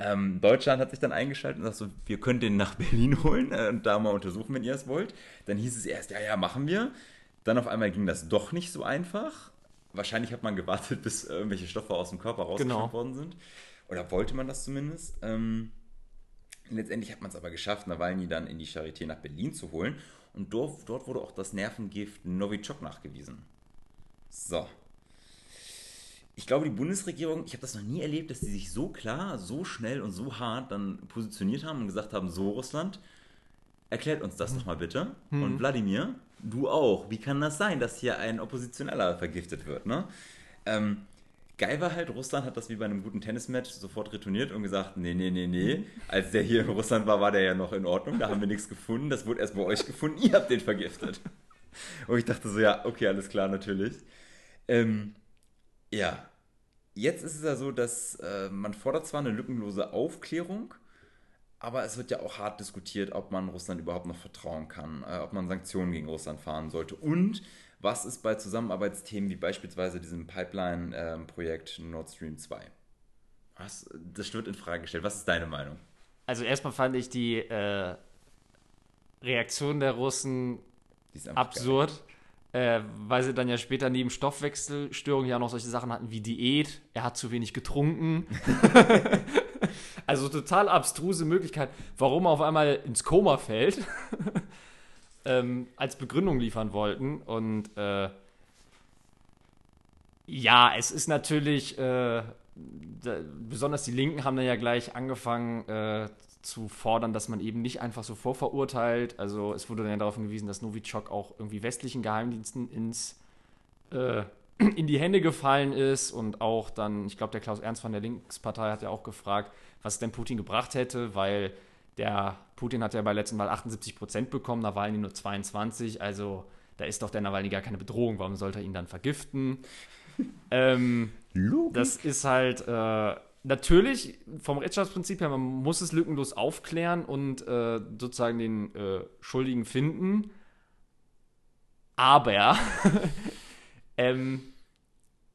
Ähm, Deutschland hat sich dann eingeschaltet und sagt so, wir können den nach Berlin holen äh, und da mal untersuchen, wenn ihr es wollt. Dann hieß es erst, ja, ja, machen wir. Dann auf einmal ging das doch nicht so einfach. Wahrscheinlich hat man gewartet, bis irgendwelche Stoffe aus dem Körper rausgeschafft Genau. worden sind. Oder wollte man das zumindest. Ähm, letztendlich hat man es aber geschafft, Nawalny dann in die Charité nach Berlin zu holen. Und dort, dort wurde auch das Nervengift Novichok nachgewiesen. So. Ich glaube, die Bundesregierung, ich habe das noch nie erlebt, dass die sich so klar, so schnell und so hart dann positioniert haben und gesagt haben, so Russland, erklärt uns das doch mal bitte. Und Wladimir, du auch. Wie kann das sein, dass hier ein Oppositioneller vergiftet wird? Ne? Ähm, geil war halt, Russland hat das wie bei einem guten Tennismatch sofort retourniert und gesagt, nee, nee, nee, nee. Als der hier in Russland war, war der ja noch in Ordnung, da haben wir nichts gefunden. Das wurde erst bei euch gefunden, ihr habt den vergiftet. Und ich dachte so, ja, okay, alles klar, natürlich. Ähm, ja, jetzt ist es ja so, dass äh, man fordert zwar eine lückenlose Aufklärung, aber es wird ja auch hart diskutiert, ob man Russland überhaupt noch vertrauen kann, äh, ob man Sanktionen gegen Russland fahren sollte und was ist bei Zusammenarbeitsthemen wie beispielsweise diesem Pipeline-Projekt ähm, Nord Stream 2? Was, das wird in Frage gestellt. Was ist deine Meinung? Also erstmal fand ich die äh, Reaktion der Russen absurd, äh, weil sie dann ja später neben Stoffwechselstörungen ja noch solche Sachen hatten wie Diät, er hat zu wenig getrunken. also total abstruse Möglichkeit, warum er auf einmal ins Koma fällt, ähm, als Begründung liefern wollten. Und äh, ja, es ist natürlich, äh, da, besonders die Linken haben dann ja gleich angefangen äh, zu fordern, dass man eben nicht einfach so vorverurteilt. Also es wurde dann ja darauf hingewiesen, dass Novichok auch irgendwie westlichen Geheimdiensten ins, äh, in die Hände gefallen ist und auch dann, ich glaube, der Klaus Ernst von der Linkspartei hat ja auch gefragt, was denn Putin gebracht hätte, weil der Putin hat ja bei letzten Mal 78 Prozent bekommen, Nawalny nur 22, also da ist doch der Nawalny gar keine Bedrohung, warum sollte er ihn dann vergiften? ähm, das ist halt äh, natürlich vom Rechtsstaatsprinzip her, man muss es lückenlos aufklären und äh, sozusagen den äh, Schuldigen finden. Aber ähm,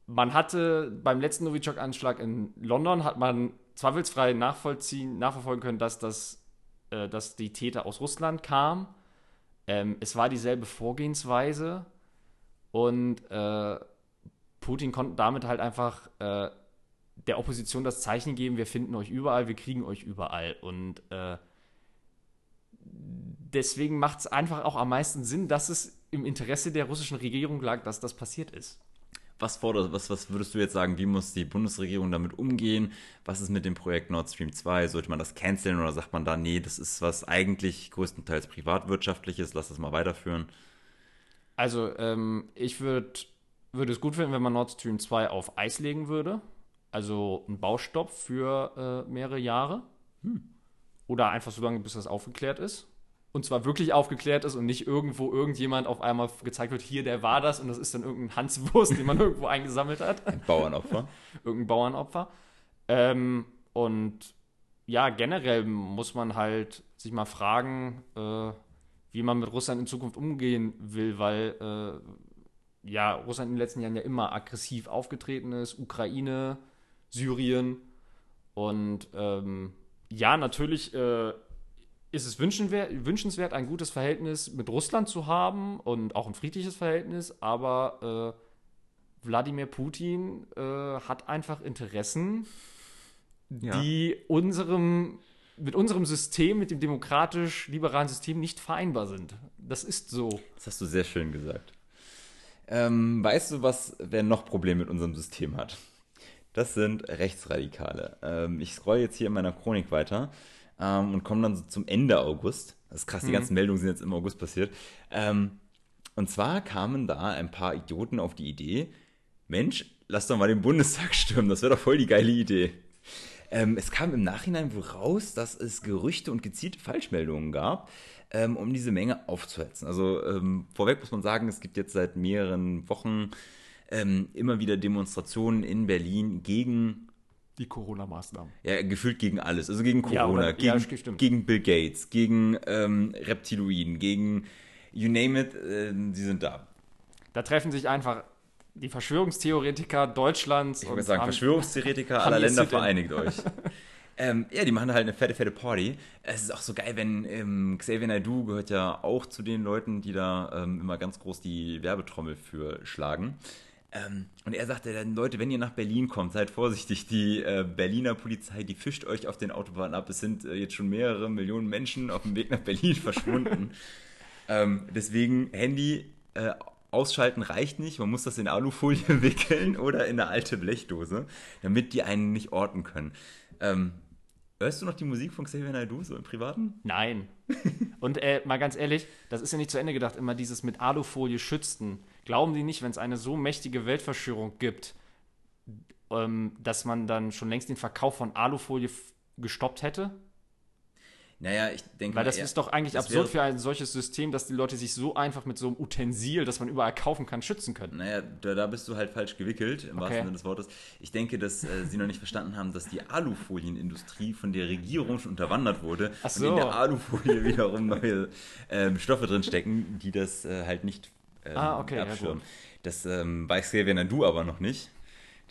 man hatte beim letzten Novichok-Anschlag in London hat man zweifelsfrei nachvollziehen, nachverfolgen können, dass, das, äh, dass die Täter aus Russland kamen. Ähm, es war dieselbe Vorgehensweise und äh, Putin konnte damit halt einfach äh, der Opposition das Zeichen geben, wir finden euch überall, wir kriegen euch überall. Und äh, deswegen macht es einfach auch am meisten Sinn, dass es im Interesse der russischen Regierung lag, dass das passiert ist. Was, fordert, was, was würdest du jetzt sagen, wie muss die Bundesregierung damit umgehen? Was ist mit dem Projekt Nord Stream 2? Sollte man das canceln oder sagt man da, nee, das ist was eigentlich größtenteils privatwirtschaftliches, lass das mal weiterführen? Also, ähm, ich würde würd es gut finden, wenn man Nord Stream 2 auf Eis legen würde. Also ein Baustopp für äh, mehrere Jahre. Hm. Oder einfach so lange, bis das aufgeklärt ist. Und zwar wirklich aufgeklärt ist und nicht irgendwo irgendjemand auf einmal gezeigt wird, hier, der war das und das ist dann irgendein Hanswurst, den man irgendwo eingesammelt hat. Ein Bauernopfer. irgendein Bauernopfer. Ähm, und ja, generell muss man halt sich mal fragen, äh, wie man mit Russland in Zukunft umgehen will, weil äh, ja, Russland in den letzten Jahren ja immer aggressiv aufgetreten ist. Ukraine, Syrien. Und ähm, ja, natürlich äh, ist es wünschenswert, ein gutes Verhältnis mit Russland zu haben und auch ein friedliches Verhältnis, aber äh, Wladimir Putin äh, hat einfach Interessen, ja. die unserem mit unserem System, mit dem demokratisch-liberalen System nicht vereinbar sind. Das ist so. Das hast du sehr schön gesagt. Ähm, weißt du, was, wer noch Probleme mit unserem System hat? Das sind Rechtsradikale. Ähm, ich scroll jetzt hier in meiner Chronik weiter ähm, und komme dann so zum Ende August. Das ist krass, die mhm. ganzen Meldungen sind jetzt im August passiert. Ähm, und zwar kamen da ein paar Idioten auf die Idee, Mensch, lass doch mal den Bundestag stürmen, das wäre doch voll die geile Idee. Ähm, es kam im Nachhinein wohl raus, dass es Gerüchte und gezielte Falschmeldungen gab, ähm, um diese Menge aufzuhetzen. Also ähm, vorweg muss man sagen, es gibt jetzt seit mehreren Wochen ähm, immer wieder Demonstrationen in Berlin gegen die Corona-Maßnahmen. Ja, gefühlt gegen alles. Also gegen Corona, ja, aber, gegen, ja, gegen Bill Gates, gegen ähm, Reptiloiden, gegen you name it, äh, die sind da. Da treffen sich einfach die Verschwörungstheoretiker Deutschlands. Ich würde sagen, Verschwörungstheoretiker aller Länder vereinigt euch. Ähm, ja, die machen halt eine fette, fette Party. Es ist auch so geil, wenn ähm, Xavier Naidoo gehört ja auch zu den Leuten, die da ähm, immer ganz groß die Werbetrommel für schlagen. Ähm, und er sagte dann, Leute, wenn ihr nach Berlin kommt, seid vorsichtig. Die äh, Berliner Polizei, die fischt euch auf den Autobahnen ab. Es sind äh, jetzt schon mehrere Millionen Menschen auf dem Weg nach Berlin verschwunden. ähm, deswegen Handy äh, ausschalten reicht nicht. Man muss das in Alufolie wickeln oder in eine alte Blechdose, damit die einen nicht orten können. Ähm, Hörst du noch die Musik von Xavier Naidoo so im Privaten? Nein. Und äh, mal ganz ehrlich, das ist ja nicht zu Ende gedacht, immer dieses mit Alufolie schützen. Glauben die nicht, wenn es eine so mächtige Weltverschwörung gibt, ähm, dass man dann schon längst den Verkauf von Alufolie gestoppt hätte? Naja, ich denke Weil das eher- ist doch eigentlich absurd für ein solches System, dass die Leute sich so einfach mit so einem Utensil, das man überall kaufen kann, schützen können. Naja, da, da bist du halt falsch gewickelt, im wahrsten Sinne des Wortes. Ich denke, dass äh, sie noch nicht verstanden haben, dass die Alufolienindustrie von der Regierung schon unterwandert wurde Ach und in so. der Alufolie wiederum neue ähm, Stoffe drinstecken, die das äh, halt nicht ähm, Ah, okay, ja, abschirmen. gut. das ähm, weiß Xavier Nadu aber noch nicht.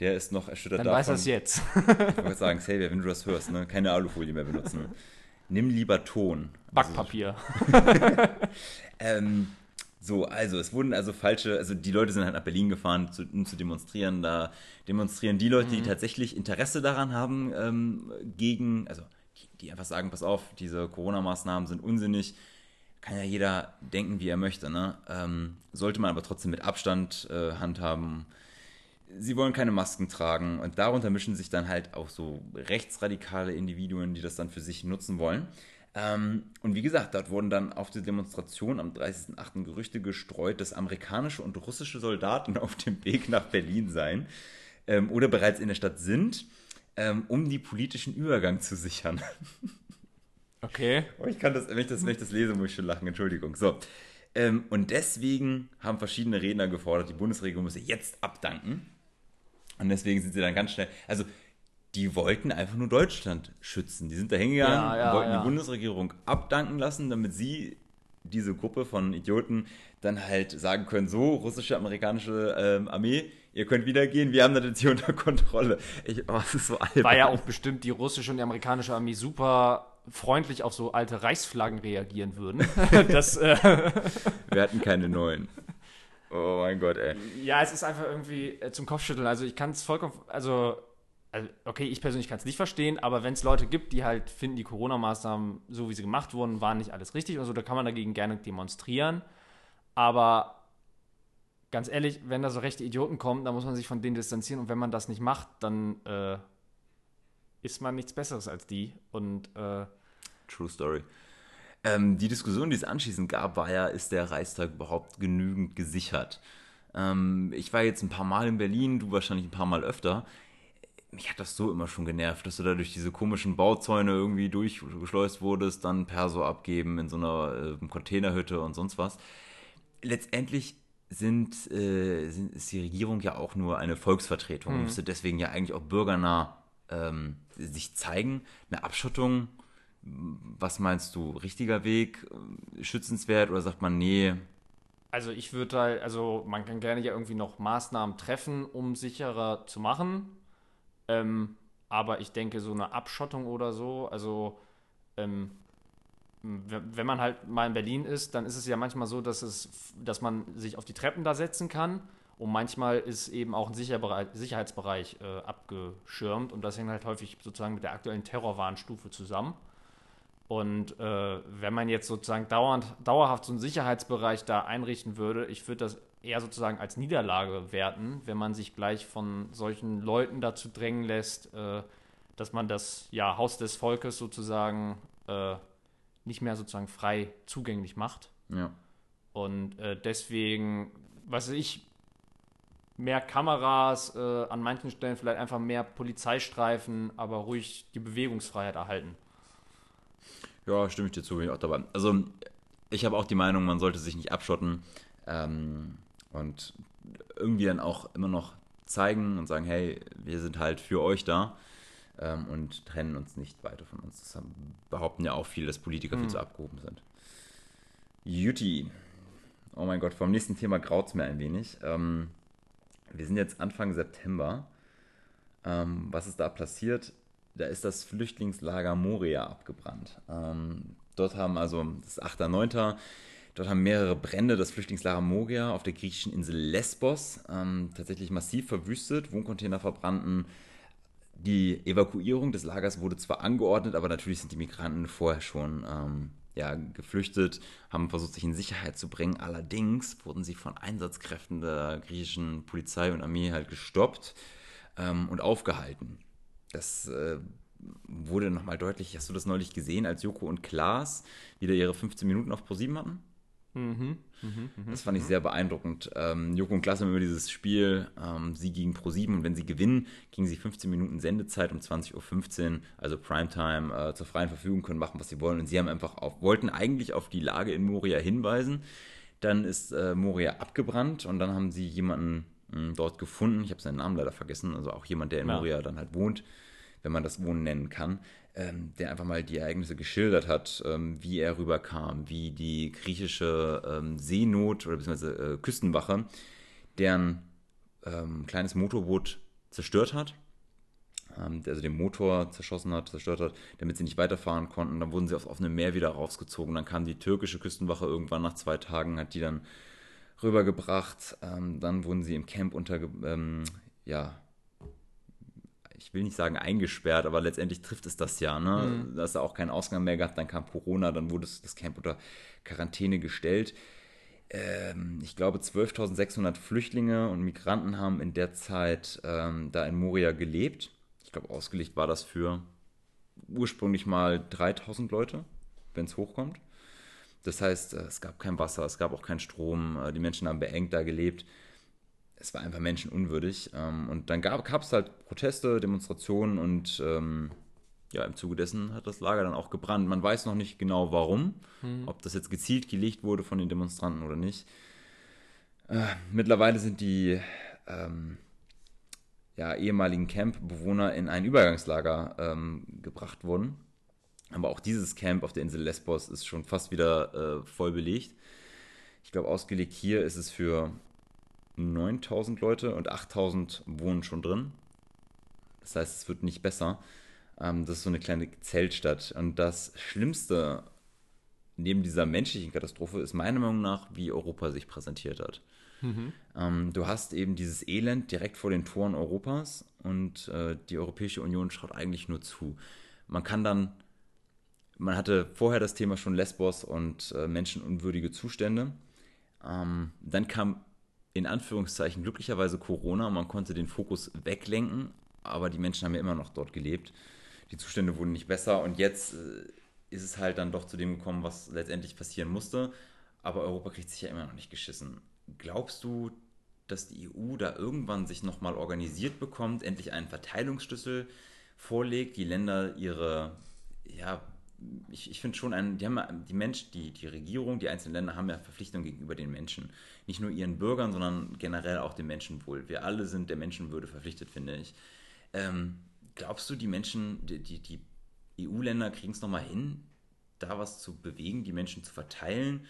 Der ist noch erschüttert Dann davon. weiß er es jetzt. Ich wollte sagen, Xavier, wenn du das hörst, ne, keine Alufolie mehr benutzen. Nimm lieber Ton. Backpapier. Ähm, so, also es wurden also falsche, also die Leute sind halt nach Berlin gefahren, zu, um zu demonstrieren. Da demonstrieren die Leute, die tatsächlich Interesse daran haben, ähm, gegen, also die, die einfach sagen, pass auf, diese Corona-Maßnahmen sind unsinnig. Kann ja jeder denken, wie er möchte, ne? Ähm, sollte man aber trotzdem mit Abstand äh, handhaben. Sie wollen keine Masken tragen und darunter mischen sich dann halt auch so rechtsradikale Individuen, die das dann für sich nutzen wollen. Ähm, und wie gesagt, dort wurden dann auf der Demonstration am 30.08. Gerüchte gestreut, dass amerikanische und russische Soldaten auf dem Weg nach Berlin seien ähm, oder bereits in der Stadt sind, ähm, um die politischen Übergang zu sichern. Okay. Oh, ich kann das, wenn ich das, wenn ich das lese, muss ich schon lachen, Entschuldigung. So. Ähm, und deswegen haben verschiedene Redner gefordert, die Bundesregierung müsse jetzt abdanken. Und deswegen sind sie dann ganz schnell, also die wollten einfach nur Deutschland schützen. Die sind da hingegangen Ja, ja, und wollten ja. die Bundesregierung abdanken lassen, damit sie diese Gruppe von Idioten dann halt sagen können, so, russische, amerikanische ähm, Armee, ihr könnt wieder gehen, wir haben das jetzt hier unter Kontrolle. Ich, oh, das ist so albern. War ja auch bestimmt die russische und die amerikanische Armee super freundlich auf so alte Reichsflaggen reagieren würden. das, äh, Wir hatten keine neuen. Oh mein Gott, ey. ja, es ist einfach irgendwie äh, zum Kopfschütteln. Also ich kann es vollkommen, also, also okay, ich persönlich kann es nicht verstehen, aber wenn es Leute gibt, die halt finden, die Corona-Maßnahmen, so wie sie gemacht wurden, waren nicht alles richtig und so, da kann man dagegen gerne demonstrieren. Aber ganz ehrlich, wenn da so rechte Idioten kommen, dann muss man sich von denen distanzieren und wenn man das nicht macht, dann äh, ist man nichts Besseres als die. Und äh, True Story. Ähm, die Diskussion, die es anschließend gab, war ja, ist der Reichstag überhaupt genügend gesichert? Ähm, ich war jetzt ein paar Mal in Berlin, du wahrscheinlich ein paar Mal öfter. Mich hat das so immer schon genervt, dass du da durch diese komischen Bauzäune irgendwie durchgeschleust wurdest, dann Perso abgeben in so einer äh, Containerhütte und sonst was. Letztendlich sind, äh, sind, ist die Regierung ja auch nur eine Volksvertretung und müsste deswegen ja eigentlich auch bürgernah ähm, sich zeigen. Eine Abschottung, was meinst du, richtiger Weg, äh, schützenswert oder sagt man, nee, Also ich würde halt, also man kann gerne ja irgendwie noch Maßnahmen treffen, um sicherer zu machen. Ähm, aber ich denke, so eine Abschottung oder so, also ähm, wenn man halt mal in Berlin ist, dann ist es ja manchmal so, dass es, dass man sich auf die Treppen da setzen kann. Und manchmal ist eben auch ein Sicherheitsbereich äh, abgeschirmt und das hängt halt häufig sozusagen mit der aktuellen Terrorwarnstufe zusammen. Und äh, wenn man jetzt sozusagen dauernd, dauerhaft so einen Sicherheitsbereich da einrichten würde, ich würde das eher sozusagen als Niederlage werten, wenn man sich gleich von solchen Leuten dazu drängen lässt, äh, dass man das ja, Haus des Volkes sozusagen äh, nicht mehr sozusagen frei zugänglich macht. ja. Und äh, deswegen, was ich, mehr Kameras, äh, an manchen Stellen vielleicht einfach mehr Polizeistreifen, aber ruhig die Bewegungsfreiheit erhalten. Ja, stimme ich dir zu, bin ich auch dabei. Also, ich habe auch die Meinung, man sollte sich nicht abschotten ähm, und irgendwie dann auch immer noch zeigen und sagen, hey, wir sind halt für euch da ähm, und trennen uns nicht weiter von uns. Das haben, behaupten ja auch viele, dass Politiker viel zu abgehoben sind. Juti. Oh mein Gott, vom nächsten Thema graut es mir ein wenig. Ähm, wir sind jetzt Anfang September. Ähm, was ist da passiert? Da ist das Flüchtlingslager Moria abgebrannt. Ähm, dort haben also, das ist 8.9., dort haben mehrere Brände das Flüchtlingslager Moria auf der griechischen Insel Lesbos ähm, tatsächlich massiv verwüstet, Wohncontainer verbrannten. Die Evakuierung des Lagers wurde zwar angeordnet, aber natürlich sind die Migranten vorher schon ähm, ja, geflüchtet, haben versucht, sich in Sicherheit zu bringen. Allerdings wurden sie von Einsatzkräften der griechischen Polizei und Armee halt gestoppt ähm, und aufgehalten. Das äh, wurde nochmal deutlich. Hast du das neulich gesehen, als Joko und Klaas wieder ihre 15 Minuten auf ProSieben hatten? Mhm, das fand ich sehr beeindruckend. Ähm, Joko und Klaas haben immer dieses Spiel, ähm, sie gegen Pro7 und wenn sie gewinnen, kriegen sie 15 Minuten Sendezeit um 20.15 Uhr, also Primetime, äh, zur freien Verfügung, können machen, was sie wollen. Und sie haben einfach auf, wollten eigentlich auf die Lage in Moria hinweisen. Dann ist äh, Moria abgebrannt und dann haben sie jemanden mh, hm, dort gefunden. Ich habe seinen Namen leider vergessen, also auch jemand, der in ja. Moria dann halt wohnt, wenn man das Wohnen nennen kann ähm, der einfach mal die Ereignisse geschildert hat, ähm, wie er rüberkam, wie die griechische ähm, Seenot oder beziehungsweise äh, Küstenwache deren ähm, kleines Motorboot zerstört hat. Ähm, also den Motor zerschossen hat, zerstört hat, damit sie nicht weiterfahren konnten. Dann wurden sie aufs offene Meer wieder rausgezogen. Dann kam die türkische Küstenwache irgendwann nach zwei Tagen, hat die dann rübergebracht. Ähm, dann wurden sie im Camp unter, ja, ich will nicht sagen eingesperrt, aber letztendlich trifft es das ja. Ne? Mhm. Da hast du auch keinen Ausgang mehr gehabt, dann kam Corona, dann wurde das Camp unter Quarantäne gestellt. Ähm, ich glaube, 12.600 Flüchtlinge und Migranten haben in der Zeit ähm, da in Moria gelebt. Ich glaube, ausgelegt war das für ursprünglich mal 3.000 Leute, wenn es hochkommt. Das heißt, äh, es gab kein Wasser, es gab auch keinen Strom, äh, die Menschen haben beengt da gelebt es war einfach menschenunwürdig. Ähm, und dann gab es halt Proteste, Demonstrationen und ähm, ja, im Zuge dessen hat das Lager dann auch gebrannt. Man weiß noch nicht genau warum, hm. ob das jetzt gezielt gelegt wurde von den Demonstranten oder nicht. Äh, mittlerweile sind die ähm, ja, ehemaligen Campbewohner in ein Übergangslager ähm, gebracht worden. Aber auch dieses Camp auf der Insel Lesbos ist schon fast wieder äh, voll belegt. Ich glaube, ausgelegt hier ist es für 9000 Leute und 8000 wohnen schon drin. Das heißt, es wird nicht besser. Ähm, das ist so eine kleine Zeltstadt. Und das Schlimmste neben dieser menschlichen Katastrophe ist meiner Meinung nach, wie Europa sich präsentiert hat. Mhm. Ähm, du hast eben dieses Elend direkt vor den Toren Europas und äh, die Europäische Union schaut eigentlich nur zu. Man kann dann, man hatte vorher das Thema schon Lesbos und äh, menschenunwürdige Zustände. Ähm, dann kam in Anführungszeichen glücklicherweise Corona. Man konnte den Fokus weglenken, aber die Menschen haben ja immer noch dort gelebt. Die Zustände wurden nicht besser und jetzt äh, ist es halt dann doch zu dem gekommen, was letztendlich passieren musste. Aber Europa kriegt sich ja immer noch nicht geschissen. Glaubst du, dass die EU da irgendwann sich nochmal organisiert bekommt, endlich einen Verteilungsschlüssel vorlegt, die Länder ihre ja, ich, ich finde schon, ein, die, haben, die Mensch, die, die Regierung, die einzelnen Länder haben ja Verpflichtungen gegenüber den Menschen. Nicht nur ihren Bürgern, sondern generell auch dem Menschenwohl. Wir alle sind der Menschenwürde verpflichtet, finde ich. Ähm, glaubst du, die Menschen, die, die, die EU-Länder kriegen es nochmal hin, da was zu bewegen, die Menschen zu verteilen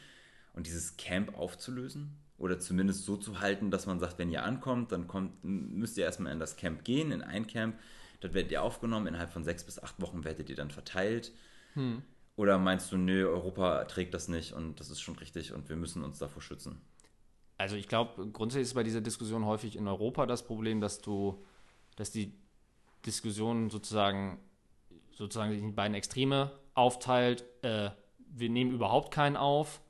und dieses Camp aufzulösen? Oder zumindest so zu halten, dass man sagt, wenn ihr ankommt, dann kommt, müsst ihr erstmal in das Camp gehen, in ein Camp. Dort werdet ihr aufgenommen, innerhalb von sechs bis acht Wochen werdet ihr dann verteilt. Hm. Oder meinst du, nö, Europa trägt das nicht und das ist schon richtig und wir müssen uns davor schützen? Also ich glaube, grundsätzlich ist bei dieser Diskussion häufig in Europa das Problem, dass du, dass die Diskussion sozusagen sozusagen in beiden Extreme aufteilt. Äh, wir nehmen überhaupt keinen auf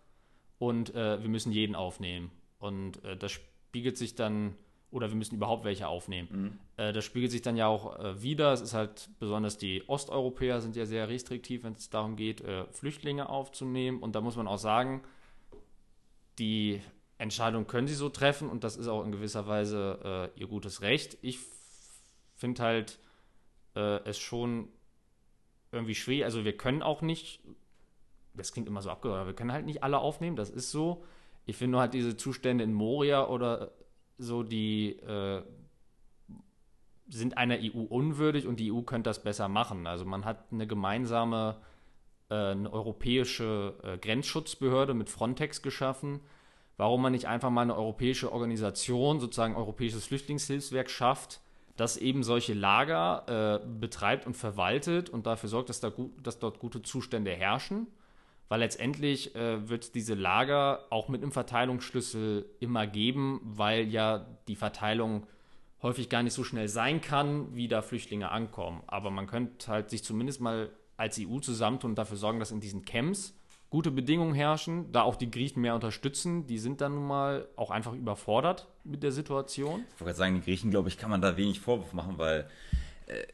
und äh, wir müssen jeden aufnehmen. Und äh, das spiegelt sich dann oder wir müssen überhaupt welche aufnehmen. Mhm. Äh, das spiegelt sich dann ja auch äh, wieder. Es ist halt besonders die Osteuropäer sind ja sehr restriktiv, wenn es darum geht, äh, Flüchtlinge aufzunehmen. Und da muss man auch sagen, die Entscheidung können sie so treffen und das ist auch in gewisser Weise äh, ihr gutes Recht. Ich finde halt äh, es schon irgendwie schwer. Also wir können auch nicht, das klingt immer so abgehört, wir können halt nicht alle aufnehmen, das ist so. Ich finde nur halt diese Zustände in Moria oder so, die äh, sind einer EU unwürdig und die EU könnte das besser machen. Also man hat eine gemeinsame, äh, eine europäische äh, Grenzschutzbehörde mit Frontex geschaffen. Warum man nicht einfach mal eine europäische Organisation, sozusagen europäisches Flüchtlingshilfswerk schafft, das eben solche Lager äh, betreibt und verwaltet und dafür sorgt, dass, da gut, dass dort gute Zustände herrschen weil letztendlich äh, wird es diese Lager auch mit einem Verteilungsschlüssel immer geben, weil ja die Verteilung häufig gar nicht so schnell sein kann, wie da Flüchtlinge ankommen. Aber man könnte halt sich zumindest mal als EU zusammentun und dafür sorgen, dass in diesen Camps gute Bedingungen herrschen, da auch die Griechen mehr unterstützen. Die sind dann nun mal auch einfach überfordert mit der Situation. Ich wollte gerade sagen, die Griechen, glaube ich, kann man da wenig Vorwurf machen, weil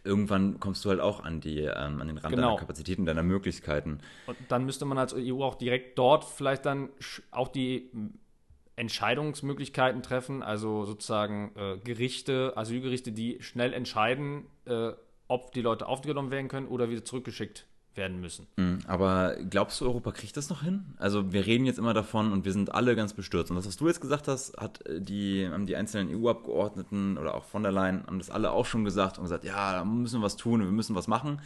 irgendwann kommst du halt auch an, die, ähm, an den Rand Genau. deiner Kapazitäten, deiner Möglichkeiten. Und dann müsste man als EU auch direkt dort vielleicht dann auch die Entscheidungsmöglichkeiten treffen, also sozusagen äh, Gerichte, Asylgerichte, die schnell entscheiden, äh, ob die Leute aufgenommen werden können oder wieder zurückgeschickt werden müssen. Mhm. Aber glaubst du, Europa kriegt das noch hin? Also wir reden jetzt immer davon und wir sind alle ganz bestürzt. Und das, was du jetzt gesagt hast, hat äh, die, haben die einzelnen EU-Abgeordneten oder auch von der Leyen, haben das alle auch schon gesagt und gesagt, ja, da müssen wir was tun, wir müssen was machen.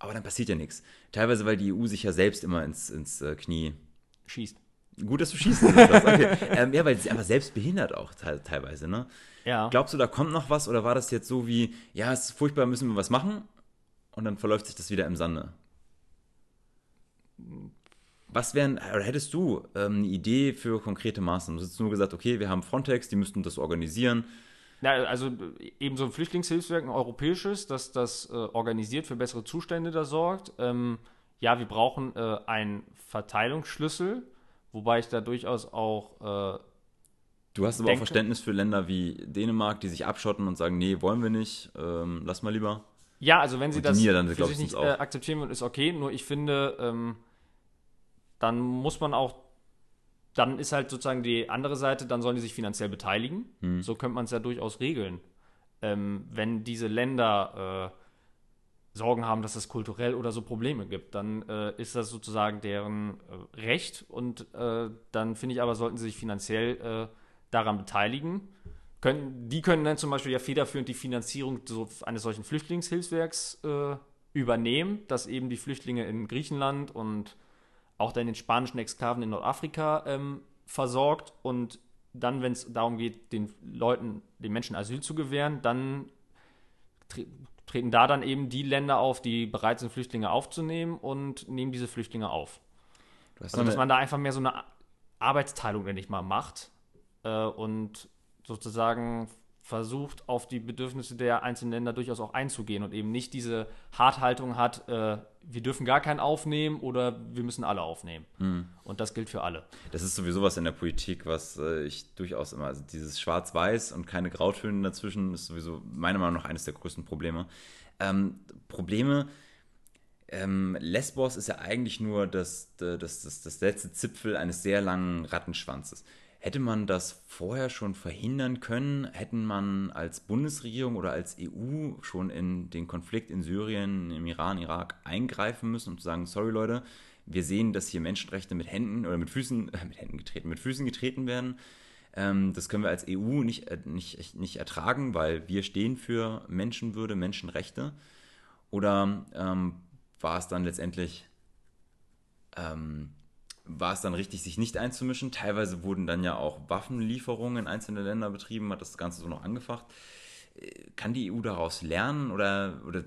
Aber dann passiert ja nichts. Teilweise, weil die EU sich ja selbst immer ins, ins äh, Knie Schießt. Gut, dass du schießt. Okay. ähm, ja, weil sie einfach selbst behindert auch te teilweise, ne? Ja. Glaubst du, da kommt noch was oder war das jetzt so wie, ja, es ist furchtbar, müssen wir was machen und dann verläuft sich das wieder im Sande? Was wären, oder hättest du ähm, eine Idee für konkrete Maßnahmen? Du hast nur gesagt, okay, wir haben Frontex, die müssten das organisieren. Ja, also eben so ein Flüchtlingshilfswerk, ein europäisches, das das äh, organisiert, für bessere Zustände da sorgt. Ähm, ja, wir brauchen äh, einen Verteilungsschlüssel, wobei ich da durchaus auch äh, Du hast aber Denke- auch Verständnis für Länder wie Dänemark, die sich abschotten und sagen, nee, wollen wir nicht, ähm, lass mal lieber. Ja, also wenn sie Und das für sich ich, nicht äh, akzeptieren würden, ist okay. Nur ich finde, ähm, dann muss man auch, dann ist halt sozusagen die andere Seite, dann sollen die sich finanziell beteiligen. Hm. So könnte man es ja durchaus regeln. Ähm, wenn diese Länder äh, Sorgen haben, dass es kulturell oder so Probleme gibt, dann äh, ist das sozusagen deren äh, Recht und äh, dann finde ich aber, sollten sie sich finanziell äh, daran beteiligen. Können, die können dann zum Beispiel ja federführend die Finanzierung so eines solchen Flüchtlingshilfswerks äh, übernehmen, dass eben die Flüchtlinge in Griechenland und auch dann den spanischen Exklaven in Nordafrika ähm, versorgt und dann, wenn es darum geht, den Leuten, den Menschen Asyl zu gewähren, dann tre treten da dann eben die Länder auf, die bereit sind, Flüchtlinge aufzunehmen und nehmen diese Flüchtlinge auf. Du hast Also, dass man da einfach mehr so eine Arbeitsteilung, wenn ich mal, macht äh, und sozusagen versucht, auf die Bedürfnisse der einzelnen Länder durchaus auch einzugehen und eben nicht diese Harthaltung hat, äh, wir dürfen gar keinen aufnehmen oder wir müssen alle aufnehmen. Hm. Und das gilt für alle. Das ist sowieso was in der Politik, was äh, ich durchaus immer, also dieses Schwarz-Weiß und keine Grautöne dazwischen ist sowieso meiner Meinung nach eines der größten Probleme. Ähm, Probleme, ähm, Lesbos ist ja eigentlich nur das, das, das, das letzte Zipfel eines sehr langen Rattenschwanzes. Hätte man das vorher schon verhindern können? Hätten man als Bundesregierung oder als EU schon in den Konflikt in Syrien, im Iran, Irak eingreifen müssen, um zu sagen, sorry Leute, wir sehen, dass hier Menschenrechte mit Händen oder mit Füßen, äh, mit Händen getreten, mit Füßen getreten werden. Ähm, das können wir als EU nicht, äh, nicht, nicht ertragen, weil wir stehen für Menschenwürde, Menschenrechte. Oder ähm, war es dann letztendlich, ähm, war es dann richtig, sich nicht einzumischen? Teilweise wurden dann ja auch Waffenlieferungen in einzelne Länder betrieben, hat das Ganze so noch angefacht. Äh, Kann die EU daraus lernen oder, oder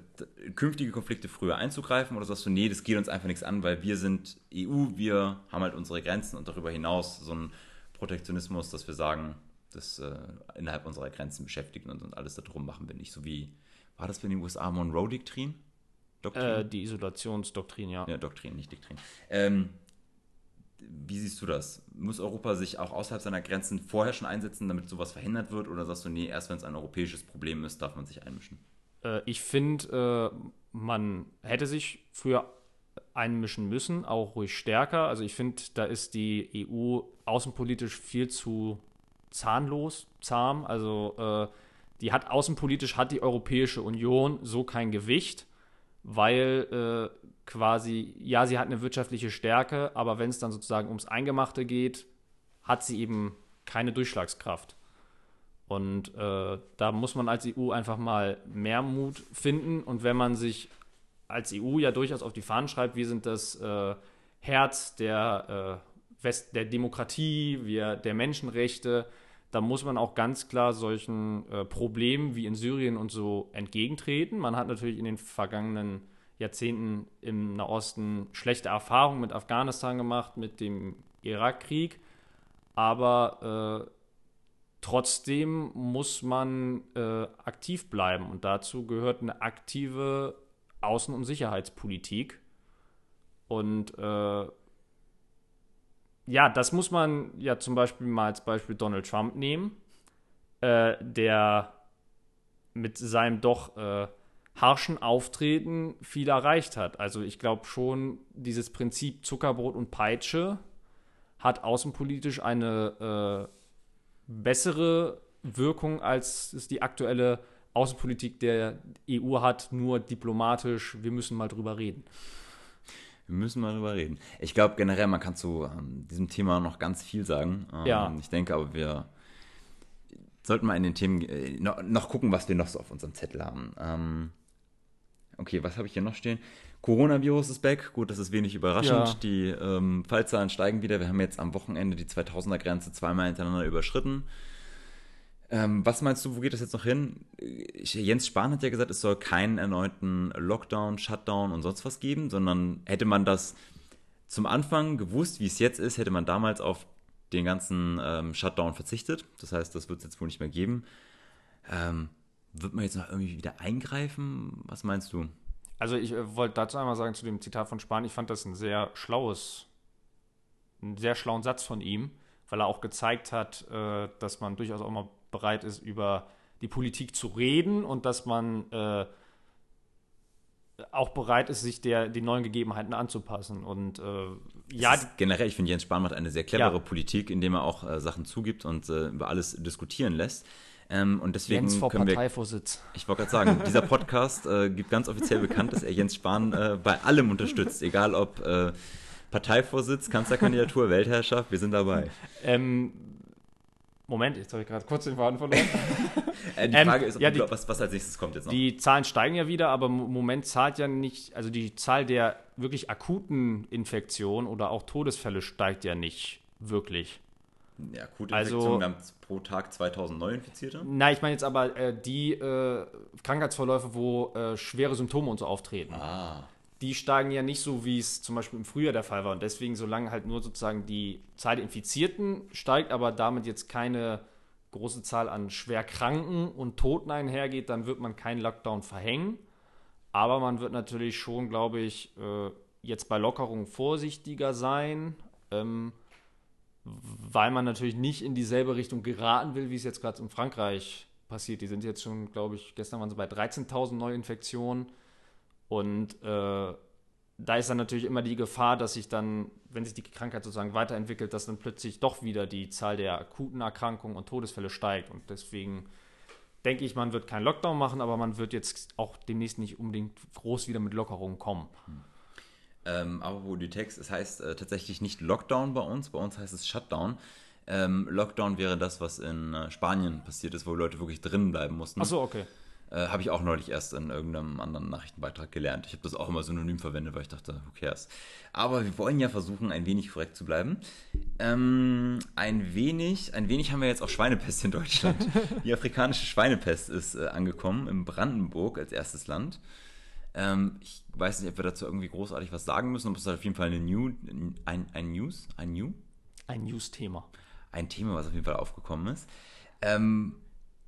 künftige Konflikte früher einzugreifen? Oder sagst du, nee, das geht uns einfach nichts an, weil wir sind EU, wir haben halt unsere Grenzen und darüber hinaus so ein Protektionismus, dass wir sagen, das äh, innerhalb unserer Grenzen beschäftigen uns und alles darum machen wir nicht. So wie, war das für die USA Monroe-Doktrin? Doktrin? Äh, die Isolationsdoktrin, ja. Ja, Doktrin, nicht Doktrin. Ähm, wie siehst du das? Muss Europa sich auch außerhalb seiner Grenzen vorher schon einsetzen, damit sowas verhindert wird? Oder sagst du, nee, erst wenn es ein europäisches Problem ist, darf man sich einmischen? Äh, ich finde, äh, man hätte sich früher einmischen müssen, auch ruhig stärker. Also ich finde, da ist die EU außenpolitisch viel zu zahnlos, zahm. Also äh, die hat außenpolitisch hat die Europäische Union so kein Gewicht, weil quasi, ja, sie hat eine wirtschaftliche Stärke, aber wenn es dann sozusagen ums Eingemachte geht, hat sie eben keine Durchschlagskraft. Und äh, da muss man als EU einfach mal mehr Mut finden. Und wenn man sich als EU ja durchaus auf die Fahnen schreibt, wir sind das äh, Herz der, äh, West der Demokratie, wir der Menschenrechte, da muss man auch ganz klar solchen äh, Problemen wie in Syrien und so entgegentreten. Man hat natürlich in den vergangenen Jahrzehnten im Nahosten schlechte Erfahrungen mit Afghanistan gemacht, mit dem Irakkrieg. Aber äh, trotzdem muss man äh, aktiv bleiben. Und dazu gehört eine aktive Außen- und Sicherheitspolitik. Und äh, ja, das muss man ja zum Beispiel mal als Beispiel Donald Trump nehmen, äh, der mit seinem doch äh, harschen Auftreten viel erreicht hat. Also ich glaube schon, dieses Prinzip Zuckerbrot und Peitsche hat außenpolitisch eine äh, bessere Wirkung, als es die aktuelle Außenpolitik der EU hat, nur diplomatisch, wir müssen mal drüber reden. Wir müssen mal drüber reden. Ich glaube generell, man kann zu ähm, diesem Thema noch ganz viel sagen. Ähm, Ja. Ich denke aber, wir sollten mal in den Themen äh, noch, noch gucken, was wir noch so auf unserem Zettel haben. Ähm, okay, was habe ich hier noch stehen? Coronavirus ist back. Gut, das ist wenig überraschend. Ja. Die ähm, Fallzahlen steigen wieder. Wir haben jetzt am Wochenende die 2000er-Grenze zweimal hintereinander überschritten. Ähm, was meinst du, wo geht das jetzt noch hin? Ich, Jens Spahn hat ja gesagt, es soll keinen erneuten Lockdown, Shutdown und sonst was geben, sondern hätte man das zum Anfang gewusst, wie es jetzt ist, hätte man damals auf den ganzen ähm, Shutdown verzichtet. Das heißt, das wird es jetzt wohl nicht mehr geben. Ähm, wird man jetzt noch irgendwie wieder eingreifen? Was meinst du? Also ich äh, wollte dazu einmal sagen, zu dem Zitat von Spahn, ich fand das ein sehr schlaues, einen sehr schlauen Satz von ihm, weil er auch gezeigt hat, äh, dass man durchaus auch mal bereit ist, über die Politik zu reden und dass man äh, auch bereit ist, sich der, den neuen Gegebenheiten anzupassen. Und äh, ja, generell, ich finde, Jens Spahn macht eine sehr clevere Ja. Politik, indem er auch äh, Sachen zugibt und äh, über alles diskutieren lässt. Ähm, und deswegen Jens vor können wir Parteivorsitz. Ich wollte gerade sagen, dieser Podcast äh, gibt ganz offiziell bekannt, dass er Jens Spahn äh, bei allem unterstützt, egal ob äh, Parteivorsitz, Kanzlerkandidatur, Weltherrschaft, wir sind dabei. Ähm, Moment, jetzt habe ich gerade kurz den Faden verloren. Äh, die Ähm, Frage ist, ob ja, die- was, was als nächstes kommt jetzt noch. Die Zahlen steigen ja wieder, aber im Moment zahlt ja nicht, also die Zahl der wirklich akuten Infektionen oder auch Todesfälle steigt ja nicht wirklich. Ja, akute also- wir haben pro Tag 2000 Neuinfizierte. Na, ich meine jetzt aber äh, die äh, Krankheitsverläufe, wo äh, schwere Symptome und so auftreten. Ah, Die steigen ja nicht so, wie es zum Beispiel im Frühjahr der Fall war. Und deswegen, solange halt nur sozusagen die Zahl der Infizierten steigt, aber damit jetzt keine große Zahl an Schwerkranken und Toten einhergeht, dann wird man keinen Lockdown verhängen. Aber man wird natürlich schon, glaube ich, äh, jetzt bei Lockerungen vorsichtiger sein, ähm, weil man natürlich nicht in dieselbe Richtung geraten will, wie es jetzt gerade in Frankreich passiert. Die sind jetzt schon, glaube ich, gestern waren sie bei 13.000 Neuinfektionen. Und äh, da ist dann natürlich immer die Gefahr, dass sich dann, wenn sich die Krankheit sozusagen weiterentwickelt, dass dann plötzlich doch wieder die Zahl der akuten Erkrankungen und Todesfälle steigt. Und deswegen denke ich, man wird keinen Lockdown machen, aber man wird jetzt auch demnächst nicht unbedingt groß wieder mit Lockerungen kommen. Ähm, apropos die Text, es heißt äh, tatsächlich nicht Lockdown bei uns, bei uns heißt es Shutdown. Ähm, Lockdown wäre das, was in äh, Spanien passiert ist, wo Leute wirklich drinnen bleiben mussten. Achso, okay. Äh, habe ich auch neulich erst in irgendeinem anderen Nachrichtenbeitrag gelernt. Ich habe das auch immer synonym verwendet, weil ich dachte, who cares. Aber wir wollen ja versuchen, ein wenig korrekt zu bleiben. Ähm, ein wenig, ein wenig haben wir jetzt auch Schweinepest in Deutschland. Die afrikanische Schweinepest ist äh, angekommen in Brandenburg als erstes Land. Ähm, ich weiß nicht, ob wir dazu irgendwie großartig was sagen müssen, aber es ist auf jeden Fall eine New, ein, ein News, ein New, Ein News-Thema. ein Thema, was auf jeden Fall aufgekommen ist. Ähm,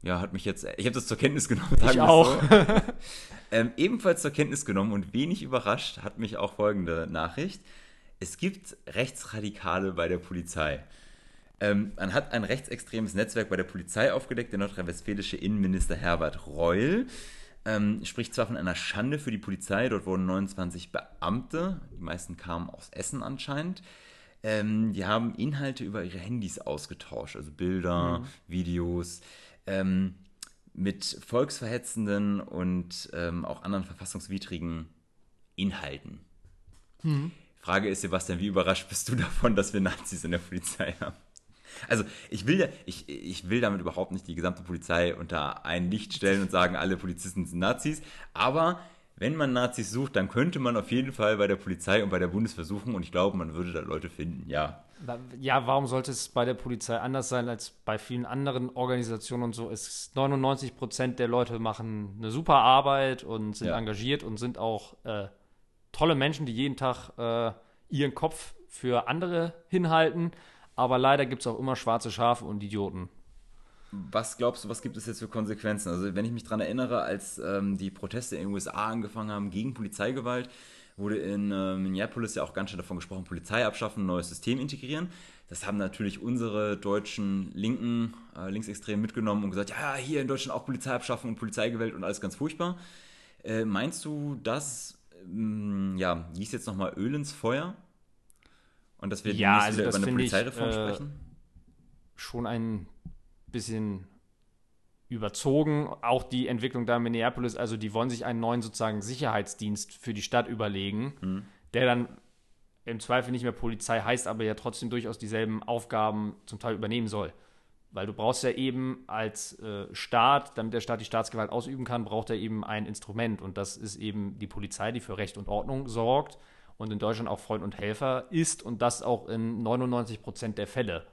ja, hat mich jetzt, ich habe das zur Kenntnis genommen. es auch. So. ähm, ebenfalls zur Kenntnis genommen und wenig überrascht hat mich auch folgende Nachricht. Es gibt Rechtsradikale bei der Polizei. Ähm, man hat ein rechtsextremes Netzwerk bei der Polizei aufgedeckt. Der nordrhein-westfälische Innenminister Herbert Reul ähm, spricht zwar von einer Schande für die Polizei, dort wurden 29 Beamte, die meisten kamen aus Essen anscheinend, ähm, die haben Inhalte über ihre Handys ausgetauscht, also Bilder, Videos, ähm, mit volksverhetzenden und ähm, auch anderen verfassungswidrigen Inhalten. Frage ist, Sebastian, wie überrascht bist du davon, dass wir Nazis in der Polizei haben? Also ich will ja, ich, ich will damit überhaupt nicht die gesamte Polizei unter ein Licht stellen und sagen, alle Polizisten sind Nazis, aber wenn man Nazis sucht, dann könnte man auf jeden Fall bei der Polizei und bei der Bundeswehr suchen und ich glaube, man würde da Leute finden, ja. Ja, warum sollte es bei der Polizei anders sein als bei vielen anderen Organisationen und so? Es ist 99 Prozent der Leute machen eine super Arbeit und sind Ja. engagiert und sind auch äh, tolle Menschen, die jeden Tag äh, ihren Kopf für andere hinhalten. Aber leider gibt es auch immer schwarze Schafe und Idioten. Was glaubst du, was gibt es jetzt für Konsequenzen? Also, wenn ich mich daran erinnere, als ähm, die Proteste in den USA angefangen haben gegen Polizeigewalt, wurde in äh, Minneapolis ja auch ganz schön davon gesprochen, Polizei abschaffen, neues System integrieren. Das haben natürlich unsere deutschen Linken, äh, Linksextremen mitgenommen und gesagt, ja, hier in Deutschland auch Polizei abschaffen und Polizeigewalt und alles ganz furchtbar. Äh, meinst du, dass, ähm, ja, gießt jetzt nochmal Öl ins Feuer? Und dass wir Ja, also wieder über eine finde ich, Polizeireform äh, sprechen? schon ein bisschen überzogen. Auch die Entwicklung da in Minneapolis, also die wollen sich einen neuen sozusagen Sicherheitsdienst für die Stadt überlegen, Mhm. der dann im Zweifel nicht mehr Polizei heißt, aber ja trotzdem durchaus dieselben Aufgaben zum Teil übernehmen soll. Weil du brauchst ja eben als äh, Staat, damit der Staat die Staatsgewalt ausüben kann, braucht er eben ein Instrument. Und das ist eben die Polizei, die für Recht und Ordnung sorgt und in Deutschland auch Freund und Helfer ist und das auch in 99 Prozent der Fälle.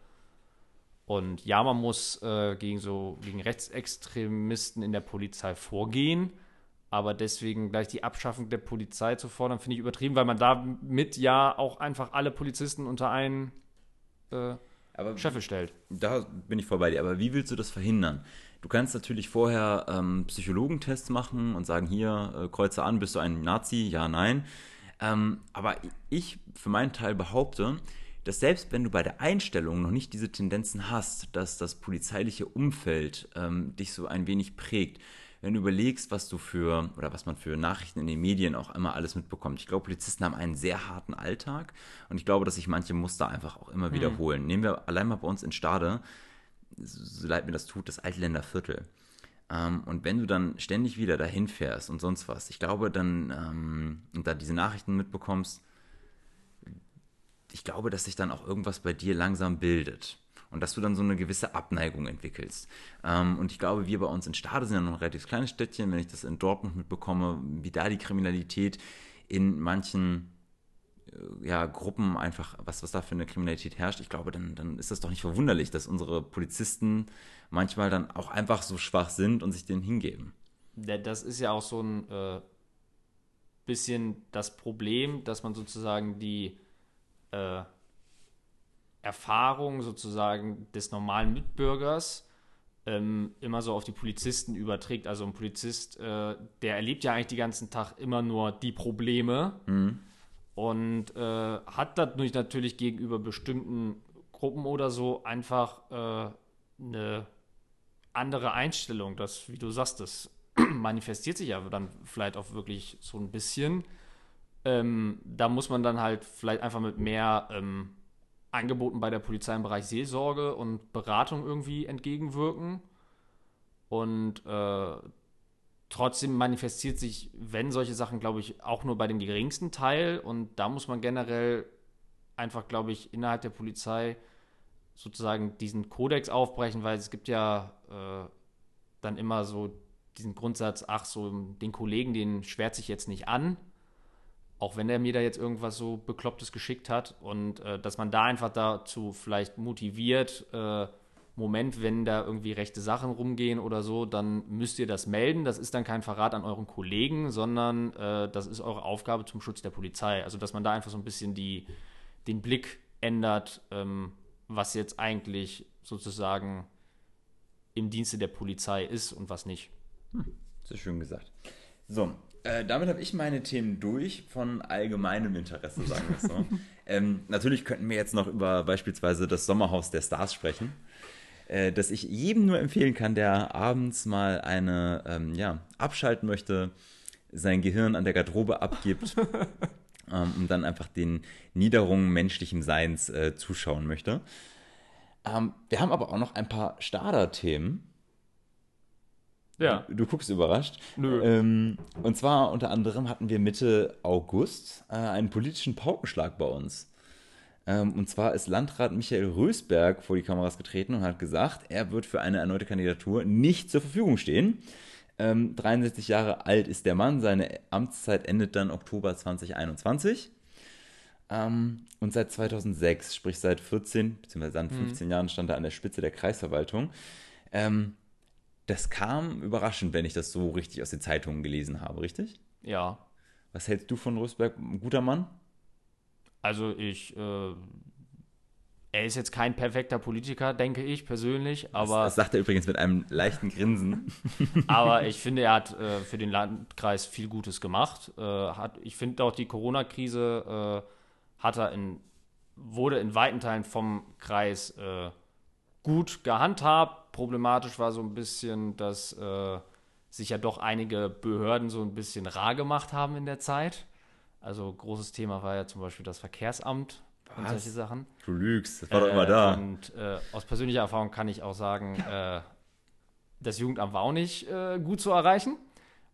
Und ja, man muss äh, gegen so gegen Rechtsextremisten in der Polizei vorgehen, aber deswegen gleich die Abschaffung der Polizei zu fordern, finde ich übertrieben, weil man damit ja auch einfach alle Polizisten unter einen äh, Aber Scheffel stellt. Da bin ich voll bei dir. Aber wie willst du das verhindern? Du kannst natürlich vorher ähm, Psychologentests machen und sagen, hier, äh, kreuze an, bist du ein Nazi? Ja, nein. Ähm, aber ich für meinen Teil behaupte, dass selbst wenn du bei der Einstellung noch nicht diese Tendenzen hast, dass das polizeiliche Umfeld ähm, dich so ein wenig prägt, wenn du überlegst, was du für oder was man für Nachrichten in den Medien auch immer alles mitbekommt. Ich glaube, Polizisten haben einen sehr harten Alltag und ich glaube, dass sich manche Muster einfach auch immer wiederholen. Nehmen wir allein mal bei uns in Stade, so leid mir das tut, das Altländer Viertel. Ähm, und wenn du dann ständig wieder dahin fährst und sonst was, ich glaube dann, ähm, und da diese Nachrichten mitbekommst, ich glaube, dass sich dann auch irgendwas bei dir langsam bildet. Und dass du dann so eine gewisse Abneigung entwickelst. Ähm, und ich glaube, wir bei uns in Stade sind ja noch ein relativ kleines Städtchen, wenn ich das in Dortmund mitbekomme, wie da die Kriminalität in manchen ja, Gruppen einfach, was, was da für eine Kriminalität herrscht, ich glaube, dann, dann ist das doch nicht verwunderlich, dass unsere Polizisten manchmal dann auch einfach so schwach sind und sich denen hingeben. Ja, Das ist ja auch so ein äh, bisschen das Problem, dass man sozusagen die äh, Erfahrung sozusagen des normalen Mitbürgers ähm, immer so auf die Polizisten überträgt. Also ein Polizist, äh, der erlebt ja eigentlich den ganzen Tag immer nur die Probleme und äh, hat dadurch natürlich gegenüber bestimmten Gruppen oder so einfach äh, eine andere Einstellung. Das, wie du sagst, das manifestiert sich ja dann vielleicht auch wirklich so ein bisschen. Ähm, da muss man dann halt vielleicht einfach mit mehr ähm, Angeboten bei der Polizei im Bereich Seelsorge und Beratung irgendwie entgegenwirken. Und äh, trotzdem manifestiert sich, wenn solche Sachen, glaube ich, auch nur bei dem geringsten Teil. Und da muss man generell einfach, glaube ich, innerhalb der Polizei sozusagen diesen Kodex aufbrechen, weil es gibt ja äh, dann immer so diesen Grundsatz, ach so, den Kollegen, den schwert sich jetzt nicht an, auch wenn er mir da jetzt irgendwas so Beklopptes geschickt hat und äh, dass man da einfach dazu vielleicht motiviert, äh, Moment, wenn da irgendwie rechte Sachen rumgehen oder so, dann müsst ihr das melden. Das ist dann kein Verrat an euren Kollegen, sondern äh, das ist eure Aufgabe zum Schutz der Polizei. Also dass man da einfach so ein bisschen die, den Blick ändert, ähm, was jetzt eigentlich sozusagen im Dienste der Polizei ist und was nicht. Sehr schön gesagt. So, äh, damit habe ich meine Themen durch von allgemeinem Interesse, sagen wir es so. ähm, natürlich könnten wir jetzt noch über beispielsweise das Sommerhaus der Stars sprechen, äh, das ich jedem nur empfehlen kann, der abends mal eine, ähm, ja, abschalten möchte, sein Gehirn an der Garderobe abgibt ähm, und dann einfach den Niederungen menschlichen Seins äh, zuschauen möchte. Ähm, wir haben aber auch noch ein paar Starter-Themen. Ja. Du guckst überrascht. Nö. Ähm, und zwar unter anderem hatten wir Mitte August äh, einen politischen Paukenschlag bei uns. Ähm, und zwar ist Landrat Michael Rösberg vor die Kameras getreten und hat gesagt, er wird für eine erneute Kandidatur nicht zur Verfügung stehen. Ähm, 63 Jahre alt ist der Mann, seine Amtszeit endet dann Oktober 2021. Ähm, und seit 2006, sprich seit 14 bzw. dann 15 Jahren, stand er an der Spitze der Kreisverwaltung. Ähm, das kam überraschend, wenn ich das so richtig aus den Zeitungen gelesen habe, richtig? Ja. Was hältst du von Rösberg? Ein guter Mann? Also ich, äh, er ist jetzt kein perfekter Politiker, denke ich persönlich, aber, das sagt er übrigens mit einem leichten Grinsen. aber ich finde, er hat äh, für den Landkreis viel Gutes gemacht. Äh, hat, ich finde auch die Corona-Krise äh, hat er in, wurde in weiten Teilen vom Kreis äh, gut gehandhabt. Problematisch war so ein bisschen, dass äh, sich ja doch einige Behörden so ein bisschen rar gemacht haben in der Zeit. Also großes Thema war ja zum Beispiel das Verkehrsamt und solche Sachen. Du lügst, das war doch immer da. Und äh, aus persönlicher Erfahrung kann ich auch sagen, äh, das Jugendamt war auch nicht äh, gut zu erreichen,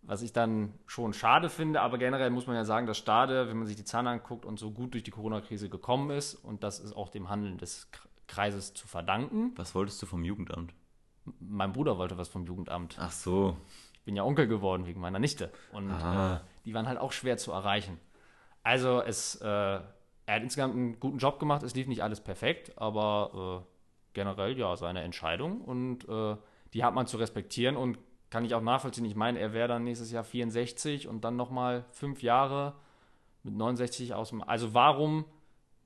was ich dann schon schade finde. Aber generell muss man ja sagen, dass Stade, wenn man sich die Zahlen anguckt und so gut durch die Corona-Krise gekommen ist, und das ist auch dem Handeln des Kreises zu verdanken. Was wolltest du vom Jugendamt? Mein Bruder wollte was vom Jugendamt. Ach so. Ich bin ja Onkel geworden wegen meiner Nichte. Und äh, die waren halt auch schwer zu erreichen. Also es, äh, er hat insgesamt einen guten Job gemacht. Es lief nicht alles perfekt, aber äh, generell ja seine Entscheidung und äh, die hat man zu respektieren und kann ich auch nachvollziehen. Ich meine, er wäre dann nächstes Jahr 64 und dann nochmal fünf Jahre mit 69 aus dem. Also warum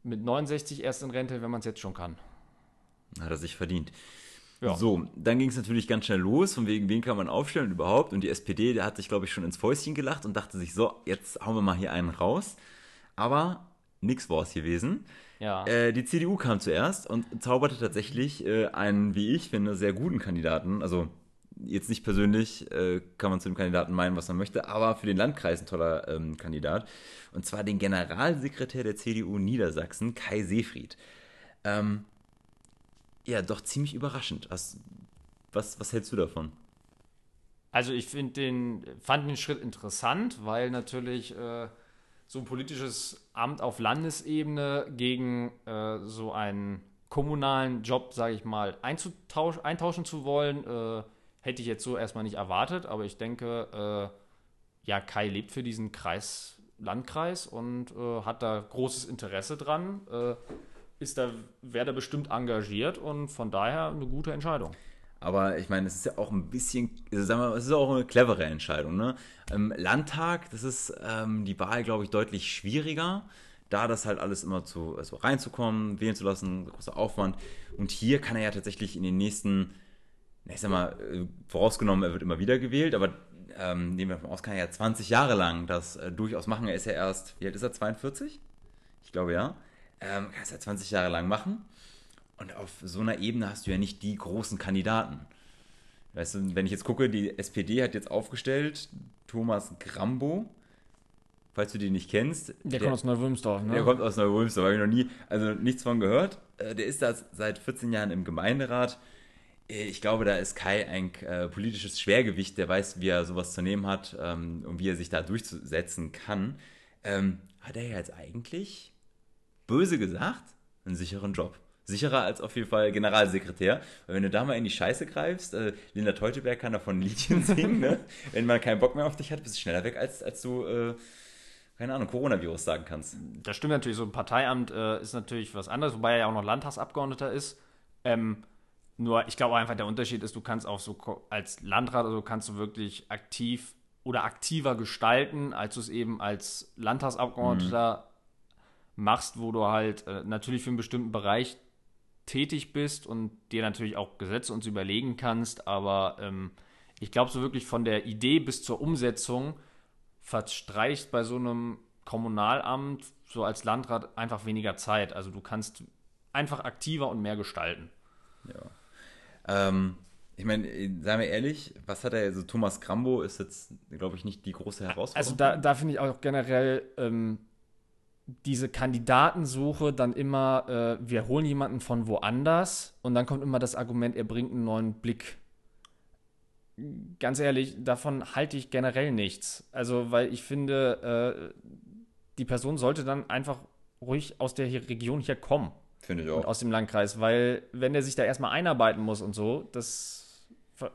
mit 69 erst in Rente, wenn man es jetzt schon kann? Hat er sich verdient. Ja. So, dann ging es natürlich ganz schnell los, von wegen, wen kann man aufstellen überhaupt. Und die SPD, der hat sich, glaube ich, schon ins Fäustchen gelacht und dachte sich, so, jetzt hauen wir mal hier einen raus. Aber nix war es gewesen. Ja. Äh, die CDU kam zuerst und zauberte tatsächlich äh, einen, wie ich finde, sehr guten Kandidaten. Also jetzt nicht persönlich äh, kann man zu dem Kandidaten meinen, was man möchte, aber für den Landkreis ein toller ähm, Kandidat. Und zwar den Generalsekretär der CDU Niedersachsen, Kai Seefried. Ähm, ja, doch ziemlich überraschend. Was, was, was hältst du davon? Also ich finde den, fand den Schritt interessant, weil natürlich äh, so ein politisches Amt auf Landesebene gegen äh, so einen kommunalen Job, sage ich mal, eintauschen zu wollen, äh, hätte ich jetzt so erstmal nicht erwartet. Aber ich denke, äh, ja, Kai lebt für diesen Kreis, Landkreis und äh, hat da großes Interesse dran. Äh, ist da, wäre da bestimmt engagiert und von daher eine gute Entscheidung. Aber ich meine, es ist ja auch ein bisschen, sagen wir, es ist auch eine clevere Entscheidung. Ne? Im Landtag, das ist ähm, die Wahl, glaube ich, deutlich schwieriger, da das halt alles immer zu, also reinzukommen, wählen zu lassen, großer Aufwand. Und hier kann er ja tatsächlich in den nächsten, ich sag mal, äh, vorausgenommen, er wird immer wieder gewählt, aber ähm, nehmen wir davon aus, kann er ja 20 Jahre lang das äh, durchaus machen. Er ist ja erst, wie alt ist er, 42? Ich glaube ja. Ähm, kann es ja 20 Jahre lang machen. Und auf so einer Ebene hast du ja nicht die großen Kandidaten. Weißt du, wenn ich jetzt gucke, die SPD hat jetzt aufgestellt Thomas Grambo. Falls du den nicht kennst. Der, der kommt aus Neuwülmsdorf, ne? Der kommt aus Neuwülmsdorf, habe ich noch nie, also nichts von gehört. Äh, der ist da seit 14 Jahren im Gemeinderat. Äh, ich glaube, da ist Kai ein äh, politisches Schwergewicht, der weiß, wie er sowas zu nehmen hat ähm, und wie er sich da durchzusetzen kann. Ähm, hat er jetzt eigentlich, böse gesagt, einen sicheren Job sicherer als auf jeden Fall Generalsekretär. Weil wenn du da mal in die Scheiße greifst, äh, Linda Teuteberg kann davon ein Liedchen singen, ne? wenn man keinen Bock mehr auf dich hat, bist du schneller weg, als, als du, äh, keine Ahnung, Coronavirus sagen kannst. Das stimmt natürlich, so ein Parteiamt äh, ist natürlich was anderes, wobei er ja auch noch Landtagsabgeordneter ist. Ähm, nur, ich glaube einfach, der Unterschied ist, du kannst auch so als Landrat, also kannst du wirklich aktiv oder aktiver gestalten, als du es eben als Landtagsabgeordneter mhm. machst, wo du halt äh, natürlich für einen bestimmten Bereich tätig bist und dir natürlich auch Gesetze uns überlegen kannst, aber ähm, ich glaube, so wirklich von der Idee bis zur Umsetzung verstreicht bei so einem Kommunalamt so als Landrat einfach weniger Zeit. Also du kannst einfach aktiver und mehr gestalten. Ja. Ähm, ich meine, seien wir ehrlich, was hat er, also Thomas Grambo ist jetzt, glaube ich, nicht die große Herausforderung. Also da, da finde ich auch generell, ähm, diese Kandidatensuche dann immer, äh, wir holen jemanden von woanders und dann kommt immer das Argument, er bringt einen neuen Blick. Ganz ehrlich, davon halte ich generell nichts. Also, weil ich finde, äh, die Person sollte dann einfach ruhig aus der Region hier kommen. Finde ich auch. Und aus dem Landkreis, weil wenn er sich da erstmal einarbeiten muss und so, das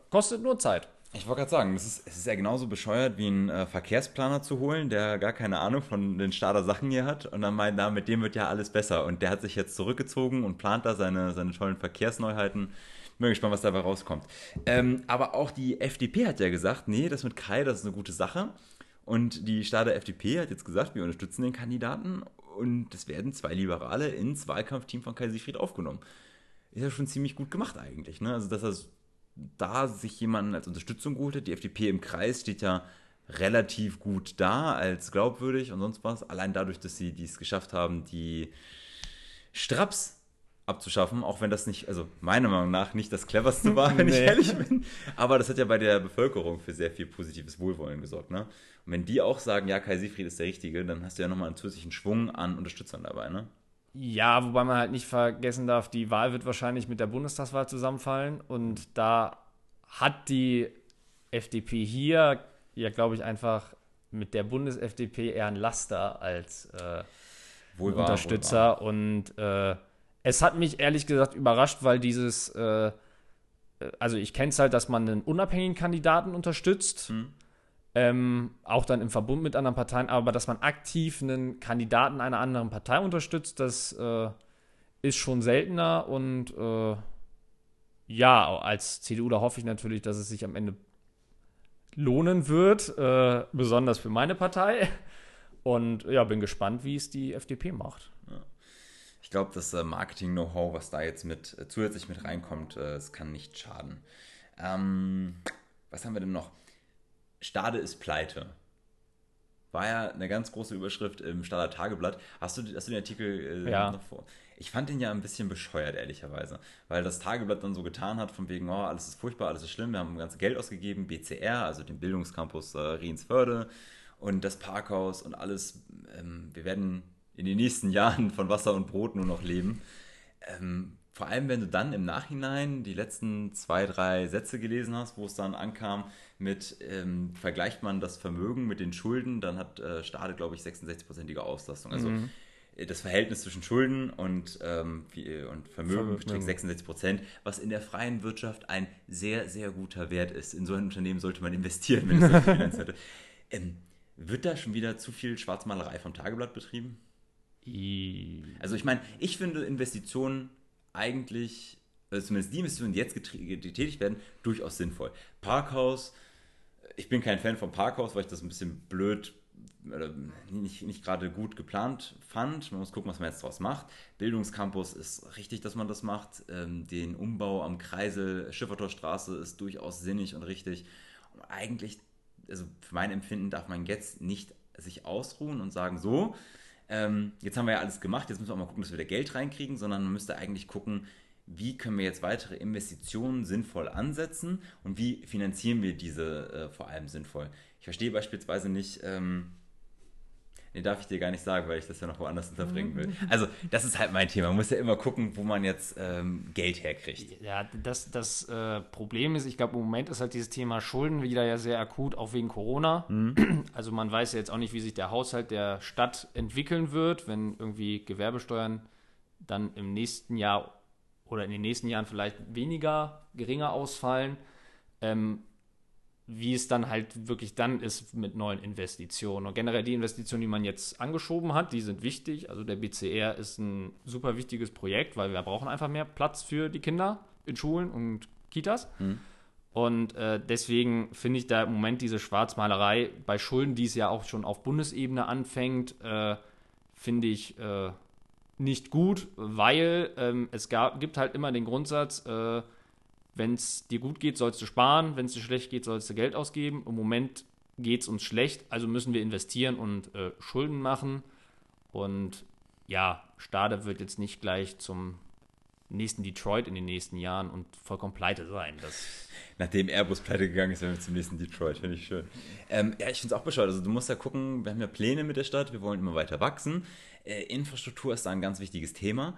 kostet nur Zeit. Ich wollte gerade sagen, das ist, es ist ja genauso bescheuert, wie einen äh, Verkehrsplaner zu holen, der gar keine Ahnung von den Stader Sachen hier hat und dann meint, na, mit dem wird ja alles besser. Und der hat sich jetzt zurückgezogen und plant da seine, seine tollen Verkehrsneuheiten. Bin gespannt, was dabei rauskommt. Ähm, aber auch die FDP hat ja gesagt, nee, das mit Kai, das ist eine gute Sache. Und die Stader FDP hat jetzt gesagt, wir unterstützen den Kandidaten und es werden zwei Liberale ins Wahlkampfteam von Kai Siegfried aufgenommen. Ist ja schon ziemlich gut gemacht eigentlich. Ne? Also, dass er da sich jemanden als Unterstützung geholt hat. Die FDP im Kreis steht ja relativ gut da als glaubwürdig und sonst was. Allein dadurch, dass sie dies geschafft haben, die Straps abzuschaffen, auch wenn das nicht, also meiner Meinung nach nicht das cleverste war, wenn nee. ich ehrlich bin. Aber das hat ja bei der Bevölkerung für sehr viel positives Wohlwollen gesorgt. Ne? Und wenn die auch sagen, ja, Kai Siegfried ist der Richtige, dann hast du ja nochmal einen zusätzlichen Schwung an Unterstützern dabei. Ne? Ja, wobei man halt nicht vergessen darf, die Wahl wird wahrscheinlich mit der Bundestagswahl zusammenfallen und da hat die FDP hier ja, glaube ich, einfach mit der Bundes-FDP eher ein Laster als äh, wohl Unterstützer. Wohl und äh, es hat mich ehrlich gesagt überrascht, weil dieses, äh, äh also ich kenne es halt, dass man einen unabhängigen Kandidaten unterstützt. Hm. Ähm, auch dann im Verbund mit anderen Parteien, aber dass man aktiv einen Kandidaten einer anderen Partei unterstützt, das äh, ist schon seltener und äh, ja, als CDU, da hoffe ich natürlich, dass es sich am Ende lohnen wird, äh, besonders für meine Partei. Und ja, bin gespannt, wie es die FDP macht. Ich glaube, das äh, Marketing-Know-how, was da jetzt mit äh, zusätzlich mit reinkommt, äh, es kann nicht schaden. Ähm, was haben wir denn noch? Stade ist pleite. War ja eine ganz große Überschrift im Stader Tageblatt. Hast du, hast du den Artikel äh, ja. noch vor? Ich fand den ja ein bisschen bescheuert, ehrlicherweise. Weil das Tageblatt dann so getan hat, von wegen, oh, alles ist furchtbar, alles ist schlimm, wir haben ganz Geld ausgegeben, BCR, also den Bildungscampus äh, Riensförde und das Parkhaus und alles. Ähm, wir werden in den nächsten Jahren von Wasser und Brot nur noch leben. Ähm, vor allem, wenn du dann im Nachhinein die letzten zwei, drei Sätze gelesen hast, wo es dann ankam mit, ähm, vergleicht man das Vermögen mit den Schulden, dann hat äh, Stade, glaube ich, 66-prozentige Auslastung. Also mhm das Verhältnis zwischen Schulden und, ähm, und Vermögen beträgt 66 Prozent, was in der freien Wirtschaft ein sehr, sehr guter Wert ist. In so ein Unternehmen sollte man investieren, wenn es Finanz hätte. Ähm, wird da schon wieder zu viel Schwarzmalerei vom Tageblatt betrieben? Also ich meine, ich finde Investitionen eigentlich, also zumindest die Investitionen, die jetzt getätigt werden, durchaus sinnvoll. Parkhaus, ich bin kein Fan vom Parkhaus, weil ich das ein bisschen blöd nicht, nicht gerade gut geplant fand. Man muss gucken, was man jetzt daraus macht. Bildungscampus ist richtig, dass man das macht. Ähm, den Umbau am Kreisel Schiffertorstraße ist durchaus sinnig und richtig. Und eigentlich, also für mein Empfinden, darf man jetzt nicht sich ausruhen und sagen, so, ähm, jetzt haben wir ja alles gemacht, jetzt müssen wir auch mal gucken, dass wir da Geld reinkriegen, sondern man müsste eigentlich gucken, wie können wir jetzt weitere Investitionen sinnvoll ansetzen und wie finanzieren wir diese äh, vor allem sinnvoll. Ich verstehe beispielsweise nicht, ähm, Nee, darf ich dir gar nicht sagen, weil ich das ja noch woanders unterbringen will. Also, das ist halt mein Thema. Man muss ja immer gucken, wo man jetzt ähm, Geld herkriegt. Ja, das, das äh, Problem ist, ich glaube, im Moment ist halt dieses Thema Schulden wieder ja sehr akut, auch wegen Corona. Mhm. Also, man weiß ja jetzt auch nicht, wie sich der Haushalt der Stadt entwickeln wird, wenn irgendwie Gewerbesteuern dann im nächsten Jahr oder in den nächsten Jahren vielleicht weniger, geringer ausfallen. Ähm, wie es dann halt wirklich dann ist mit neuen Investitionen. Und generell die Investitionen, die man jetzt angeschoben hat, die sind wichtig. Also der BCR ist ein super wichtiges Projekt, weil wir brauchen einfach mehr Platz für die Kinder in Schulen und Kitas. Mhm. Und äh, deswegen finde ich da im Moment diese Schwarzmalerei bei Schulden, die es ja auch schon auf Bundesebene anfängt, äh, finde ich äh, nicht gut, weil ähm, es gab, gibt halt immer den Grundsatz, äh, wenn es dir gut geht, sollst du sparen, wenn es dir schlecht geht, sollst du Geld ausgeben. Im Moment geht es uns schlecht, also müssen wir investieren und äh, Schulden machen. Und ja, Stade wird jetzt nicht gleich zum nächsten Detroit in den nächsten Jahren und vollkommen pleite sein. Nachdem Airbus pleite gegangen ist, werden wir zum nächsten Detroit. Finde ich schön. Ähm, ja, ich finde es auch bescheuert. Also du musst ja gucken, wir haben ja Pläne mit der Stadt, wir wollen immer weiter wachsen. Äh, Infrastruktur ist da ein ganz wichtiges Thema.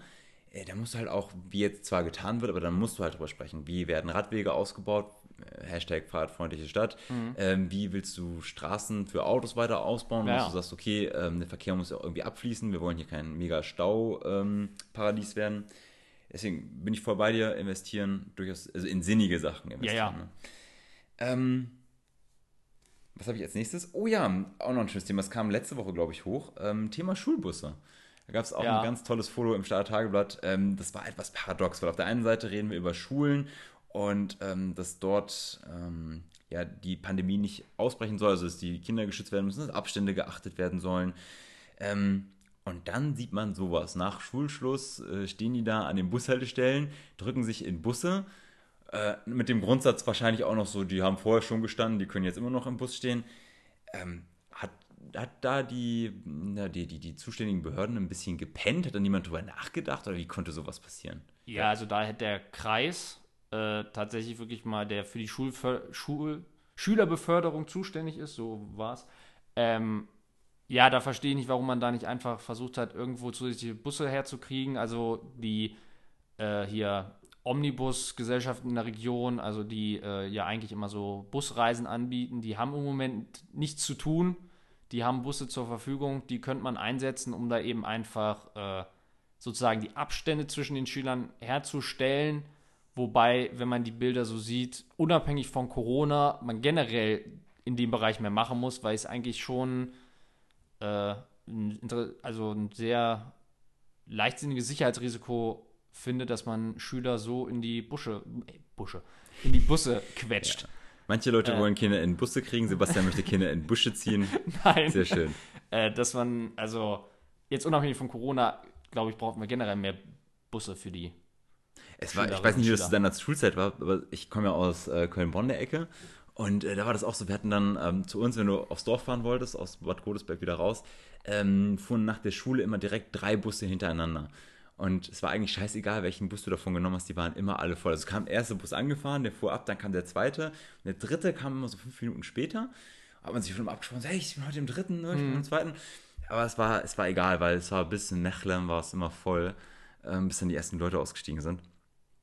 Äh, da musst du halt auch, wie jetzt zwar getan wird, aber dann musst du halt drüber sprechen. Wie werden Radwege ausgebaut? Äh, Hashtag fahrradfreundliche Stadt. Mhm. Ähm, wie willst du Straßen für Autos weiter ausbauen? Ja. Dass du sagst, okay, ähm, der Verkehr muss ja irgendwie abfließen. Wir wollen hier kein mega Stauparadies ähm, werden. Deswegen bin ich voll bei dir, investieren durchaus, also in sinnige Sachen investieren. Ja, ja. Ne? Ähm, was habe ich als nächstes? Oh ja, auch noch ein schönes Thema. Das kam letzte Woche, glaube ich, hoch. Ähm, Thema Schulbusse. Da gab es auch ja. ein ganz tolles Foto im Starter Tageblatt. Ähm, das war etwas paradox, weil auf der einen Seite reden wir über Schulen und ähm, dass dort ähm, ja, die Pandemie nicht ausbrechen soll, also dass die Kinder geschützt werden müssen, dass Abstände geachtet werden sollen. Ähm, und dann sieht man sowas. Nach Schulschluss äh, stehen die da an den Bushaltestellen, drücken sich in Busse. Äh, mit dem Grundsatz wahrscheinlich auch noch so, die haben vorher schon gestanden, die können jetzt immer noch im Bus stehen. Ähm, hat da die, na, die, die, die zuständigen Behörden ein bisschen gepennt? Hat da niemand drüber nachgedacht oder wie konnte sowas passieren? Ja, also da hätte der Kreis äh, tatsächlich wirklich mal, der für die Schulver Schul Schülerbeförderung zuständig ist, so war es. Ähm, ja, da verstehe ich nicht, warum man da nicht einfach versucht hat, irgendwo zusätzliche Busse herzukriegen. Also die äh, hier Omnibus-Gesellschaften in der Region, also die äh, ja eigentlich immer so Busreisen anbieten, die haben im Moment nichts zu tun. Die haben Busse zur Verfügung, die könnte man einsetzen, um da eben einfach äh, sozusagen die Abstände zwischen den Schülern herzustellen. Wobei, wenn man die Bilder so sieht, unabhängig von Corona, man generell in dem Bereich mehr machen muss, weil es eigentlich schon äh, ein, also ein sehr leichtsinniges Sicherheitsrisiko finde, dass man Schüler so in die Busche, äh, Busche, in die Busse quetscht. Ja. Manche Leute äh, wollen Kinder in Busse kriegen, Sebastian möchte Kinder in Busche ziehen. Nein. Sehr schön. Äh, dass man, also jetzt unabhängig von Corona, glaube ich, brauchen wir generell mehr Busse für die. Es war, ich weiß nicht, wie das zu deiner Schulzeit war, aber ich komme ja aus äh, Köln-Bonn der Ecke und äh, da war das auch so, wir hatten dann ähm, zu uns, wenn du aufs Dorf fahren wolltest, aus Bad Godesberg wieder raus, ähm, fuhren nach der Schule immer direkt drei Busse hintereinander. Und es war eigentlich scheißegal, welchen Bus du davon genommen hast, die waren immer alle voll. Also kam der erste Bus angefahren, der fuhr ab, dann kam der zweite. Und der dritte kam immer so fünf Minuten später. Hat man sich schon abgesprochen, hey, ich bin heute im dritten, ne, ich bin mhm. im zweiten. Aber es war, es war egal, weil es war bis in Nechlem war es immer voll, ähm, bis dann die ersten Leute ausgestiegen sind.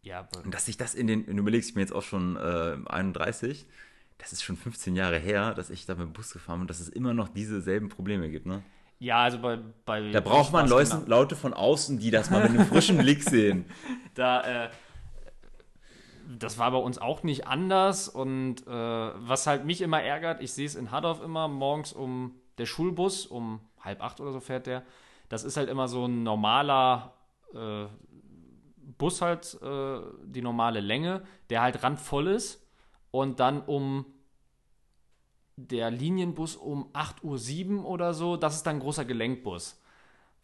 Ja, aber Und dass sich das in den, du überlegst, ich bin jetzt auch schon äh, 31, das ist schon 15 Jahre her, dass ich da mit dem Bus gefahren bin und dass es immer noch diese selben Probleme gibt, ne? Ja, also bei. bei da braucht man Leute, genau. Leute von außen, die das mal mit einem frischen Blick sehen. Da, äh, das war bei uns auch nicht anders. Und äh, was halt mich immer ärgert, ich sehe es in Hadorf immer morgens um der Schulbus, um halb acht oder so fährt der. Das ist halt immer so ein normaler äh, Bus, halt, äh, die normale Länge, der halt randvoll ist und dann um der Linienbus um 8.07 Uhr oder so, das ist dann ein großer Gelenkbus.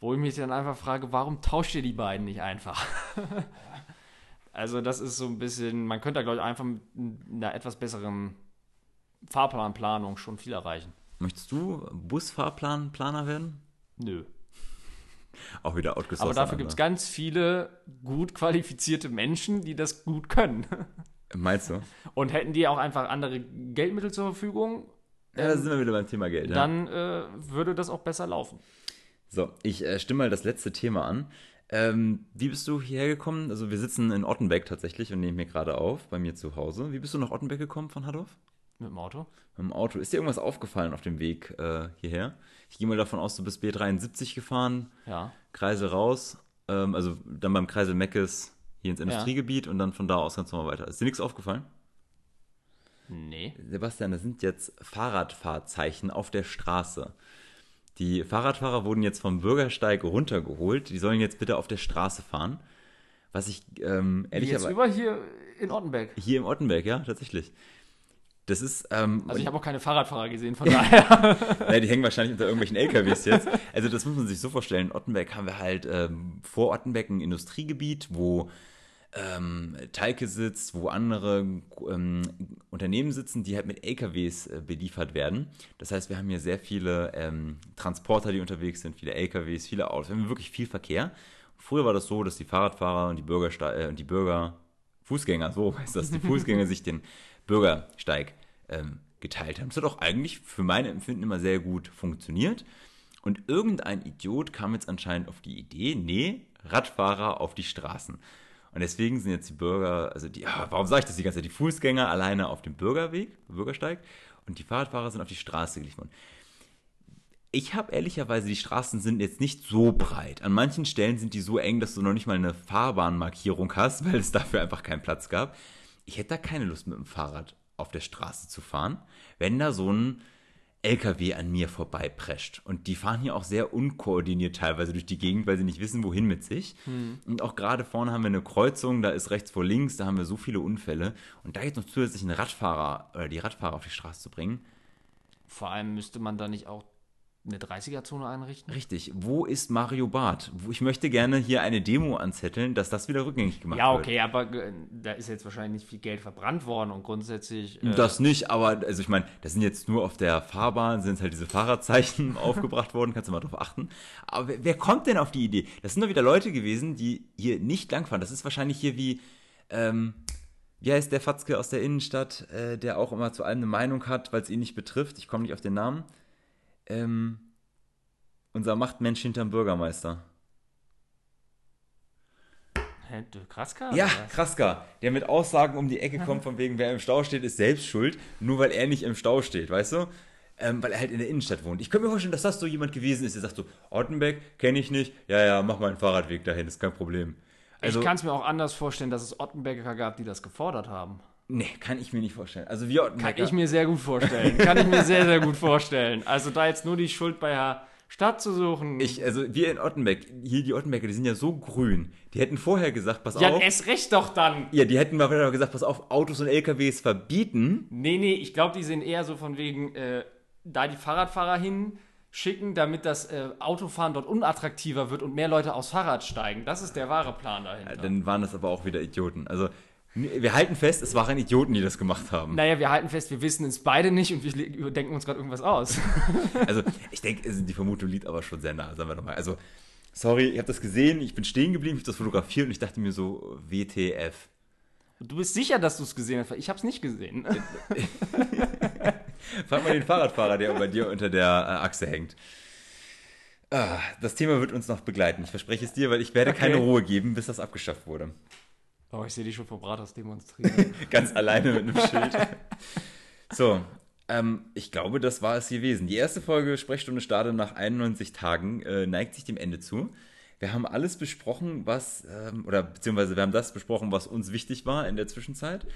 Wo ich mich dann einfach frage, warum tauscht ihr die beiden nicht einfach? also das ist so ein bisschen, man könnte da glaube ich einfach mit einer etwas besseren Fahrplanplanung schon viel erreichen. Möchtest du Busfahrplanplaner werden? Nö. Auch wieder outgesourced. Aber dafür gibt es ganz viele gut qualifizierte Menschen, die das gut können. Meinst du? Und hätten die auch einfach andere Geldmittel zur Verfügung, ja, da sind wir wieder beim Thema Geld. Dann ja. äh, würde das auch besser laufen. So, ich äh, stimme mal das letzte Thema an. Ähm, wie bist du hierher gekommen? Also wir sitzen in Ottenbeck tatsächlich und nehmen hier gerade auf, bei mir zu Hause. Wie bist du nach Ottenbeck gekommen von Hadorf? Mit dem Auto. Mit dem Auto. Ist dir irgendwas aufgefallen auf dem Weg äh, hierher? Ich gehe mal davon aus, du bist B73 gefahren. Ja. Kreisel raus. Ähm, also dann beim Kreisel Meckes hier ins Industriegebiet ja. und dann von da aus ganz normal weiter. Ist dir nichts aufgefallen? Nee. Sebastian, das sind jetzt Fahrradfahrzeichen auf der Straße. Die Fahrradfahrer wurden jetzt vom Bürgersteig runtergeholt. Die sollen jetzt bitte auf der Straße fahren. Was ich ähm, ehrlicherweise. Jetzt über hier in Ottenberg. Hier im Ottenberg, ja, tatsächlich. Das ist. Ähm, also ich habe auch keine Fahrradfahrer gesehen, von daher. ja, die hängen wahrscheinlich unter irgendwelchen LKWs jetzt. Also das muss man sich so vorstellen. In Ottenberg haben wir halt ähm, vor Ottenberg ein Industriegebiet, wo ähm, Teike sitzt, wo andere ähm, Unternehmen sitzen, die halt mit LKWs äh, beliefert werden. Das heißt, wir haben hier sehr viele ähm, Transporter, die unterwegs sind, viele LKWs, viele Autos. Wir haben wirklich viel Verkehr. Früher war das so, dass die Fahrradfahrer und die Bürgersteig äh, und die Bürger, Fußgänger, so heißt das, die Fußgänger sich den Bürgersteig ähm, geteilt haben. Das hat auch eigentlich für mein Empfinden immer sehr gut funktioniert. Und irgendein Idiot kam jetzt anscheinend auf die Idee, nee, Radfahrer auf die Straßen. Und deswegen sind jetzt die Bürger, also die, ah, warum sage ich das die ganze Zeit? Die Fußgänger alleine auf dem Bürgerweg, Bürgersteig und die Fahrradfahrer sind auf die Straße geliefert worden. Ich habe ehrlicherweise, die Straßen sind jetzt nicht so breit. An manchen Stellen sind die so eng, dass du noch nicht mal eine Fahrbahnmarkierung hast, weil es dafür einfach keinen Platz gab. Ich hätte da keine Lust mit dem Fahrrad auf der Straße zu fahren, wenn da so ein LKW an mir vorbeiprescht. Und die fahren hier auch sehr unkoordiniert teilweise durch die Gegend, weil sie nicht wissen, wohin mit sich. Hm. Und auch gerade vorne haben wir eine Kreuzung, da ist rechts vor links, da haben wir so viele Unfälle. Und da jetzt noch zusätzlich einen Radfahrer oder die Radfahrer auf die Straße zu bringen. Vor allem müsste man da nicht auch eine 30er-Zone einrichten. Richtig. Wo ist Mario Barth? Ich möchte gerne hier eine Demo anzetteln, dass das wieder rückgängig gemacht Ja, wird. okay, aber äh, da ist jetzt wahrscheinlich nicht viel Geld verbrannt worden und grundsätzlich. Äh, Das nicht, aber also ich meine, das sind jetzt nur auf der Fahrbahn, sind halt diese Fahrerzeichen aufgebracht worden, kannst du mal drauf achten. Aber wer, wer kommt denn auf die Idee? Das sind doch wieder Leute gewesen, die hier nicht langfahren. Das ist wahrscheinlich hier wie, ähm, wie heißt der Fatzke aus der Innenstadt, äh, der auch immer zu allem eine Meinung hat, weil es ihn nicht betrifft. Ich komme nicht auf den Namen. Ähm, unser Machtmensch hinterm Bürgermeister. Kraska? Ja? Kraska, der mit Aussagen um die Ecke kommt, von wegen, wer im Stau steht, ist selbst schuld, nur weil er nicht im Stau steht, weißt du? Ähm, weil er halt in der Innenstadt wohnt. Ich könnte mir vorstellen, dass das so jemand gewesen ist, der sagt so, Ottenbeck, kenne ich nicht, ja, ja, mach mal einen Fahrradweg dahin, ist kein Problem. Also, ich kann es mir auch anders vorstellen, dass es Ottenbecker gab, die das gefordert haben. Nee, kann ich mir nicht vorstellen. Also wir Kann ich mir sehr gut vorstellen. Kann ich mir sehr, sehr gut vorstellen. Also da jetzt nur die Schuld bei der Stadt zu suchen. ich, also wir in Ottenbeck, hier die Ottenbecker, die sind ja so grün, die hätten vorher gesagt, pass ja, auf, erst recht doch dann. ja, die hätten mal wieder gesagt, pass auf, Autos und LKWs verbieten, Nee, nee, ich glaube, die sind eher so von wegen, äh, da die Fahrradfahrer hinschicken, damit das äh, Autofahren dort unattraktiver wird und mehr Leute aufs Fahrrad steigen. Das ist der wahre Plan dahinter. dann waren das aber auch wieder Idioten. Also wir halten fest, es waren Idioten, die das gemacht haben. naja, wir halten fest, wir wissen es beide nicht und wir denken uns gerade irgendwas aus. Also, ich denke, die Vermutung liegt aber schon sehr nah, sagen wir doch mal. Also, sorry, ich habe das gesehen, ich bin stehen geblieben, ich habe das fotografiert und ich dachte mir so, WTF. Du bist sicher, dass du es gesehen hast, weil ich habe es nicht gesehen. Frag mal den Fahrradfahrer, der bei dir unter der äh, Achse hängt. Ah, das Thema wird uns noch begleiten. Ich verspreche es dir, weil ich werde Okay. keine Ruhe geben, bis das abgeschafft wurde. Oh, ich sehe dich schon vor Brathas demonstrieren. Ganz alleine mit einem Schild. So, ähm, ich glaube, das war es gewesen. Die erste Folge Sprechstunde startet nach 91 Tagen, äh, neigt sich dem Ende zu. Wir haben alles besprochen, was, ähm, oder beziehungsweise wir haben das besprochen, was uns wichtig war in der Zwischenzeit.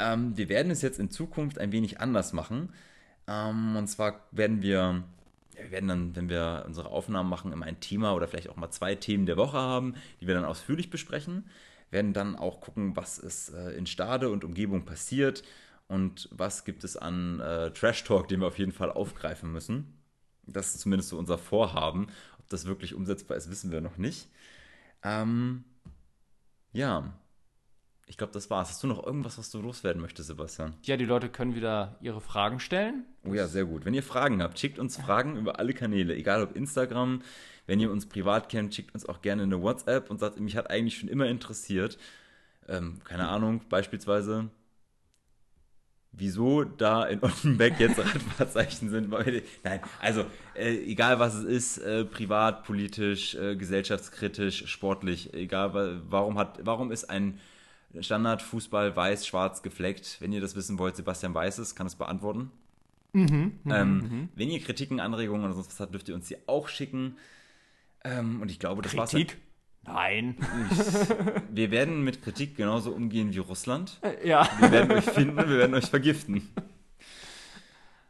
Ähm, wir werden es jetzt in Zukunft ein wenig anders machen. Ähm, und zwar werden wir, wir werden dann, wenn wir unsere Aufnahmen machen, immer ein Thema oder vielleicht auch mal zwei Themen der Woche haben, die wir dann ausführlich besprechen. Werden dann auch gucken, was ist äh, in Stade und Umgebung passiert und was gibt es an äh, Trash Talk, den wir auf jeden Fall aufgreifen müssen. Das ist zumindest so unser Vorhaben. Ob das wirklich umsetzbar ist, wissen wir noch nicht. Ähm, ja, ich glaube, das war's. Hast du noch irgendwas, was du loswerden möchtest, Sebastian? ja, die Leute können wieder ihre Fragen stellen. Oh ja, sehr gut. Wenn ihr Fragen habt, schickt uns Fragen über alle Kanäle, egal ob Instagram. Wenn ihr uns privat kennt, schickt uns auch gerne eine WhatsApp und sagt, mich hat eigentlich schon immer interessiert. Ähm, keine Ahnung, beispielsweise, wieso da in Ottenbeck jetzt Radfahrzeichen sind. Nein, also äh, egal was es ist, äh, privat, politisch, äh, gesellschaftskritisch, sportlich, egal wa- warum hat, warum ist ein Standardfußball weiß-schwarz gefleckt? Wenn ihr das wissen wollt, Sebastian weiß es, kann es beantworten. ähm, Wenn ihr Kritiken, Anregungen oder sonst was habt, dürft ihr uns die auch schicken. Ähm, und ich glaube, das war's. Kritik? Nein. Wir werden mit Kritik genauso umgehen wie Russland. ja. Wir werden euch finden, wir werden euch vergiften.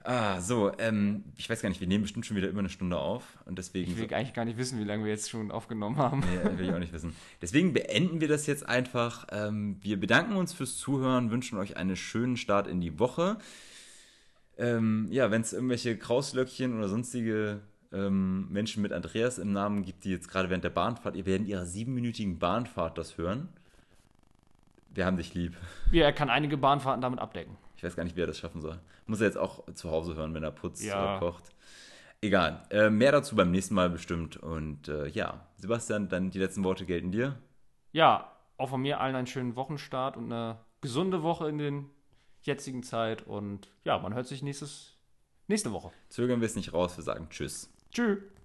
Ah, so, ähm, ich weiß gar nicht, wir nehmen bestimmt schon wieder immer eine Stunde auf und deswegen. Ich will eigentlich gar nicht wissen, wie lange wir jetzt schon aufgenommen haben. Nee, will ich auch nicht wissen. Deswegen beenden wir das jetzt einfach. Ähm, wir bedanken uns fürs Zuhören, wünschen euch einen schönen Start in die Woche. Ähm, ja, wenn es irgendwelche Krauslöckchen oder sonstige ähm, Menschen mit Andreas im Namen gibt, die jetzt gerade während der Bahnfahrt, ihr während ihrer siebenminütigen Bahnfahrt das hören. Wir haben dich lieb. Ja, er kann einige Bahnfahrten damit abdecken. Ich weiß gar nicht, wie er das schaffen soll. Muss er jetzt auch zu Hause hören, wenn er putzt Ja. oder kocht. Egal. Äh, mehr dazu beim nächsten Mal bestimmt. Und äh, ja, Sebastian, dann die letzten Worte gelten dir. Ja, auch von mir allen einen schönen Wochenstart und eine gesunde Woche in den jetzigen Zeit. Und ja, man hört sich nächstes, nächste Woche. Zögern wir es nicht raus, wir sagen Tschüss. Tschüss.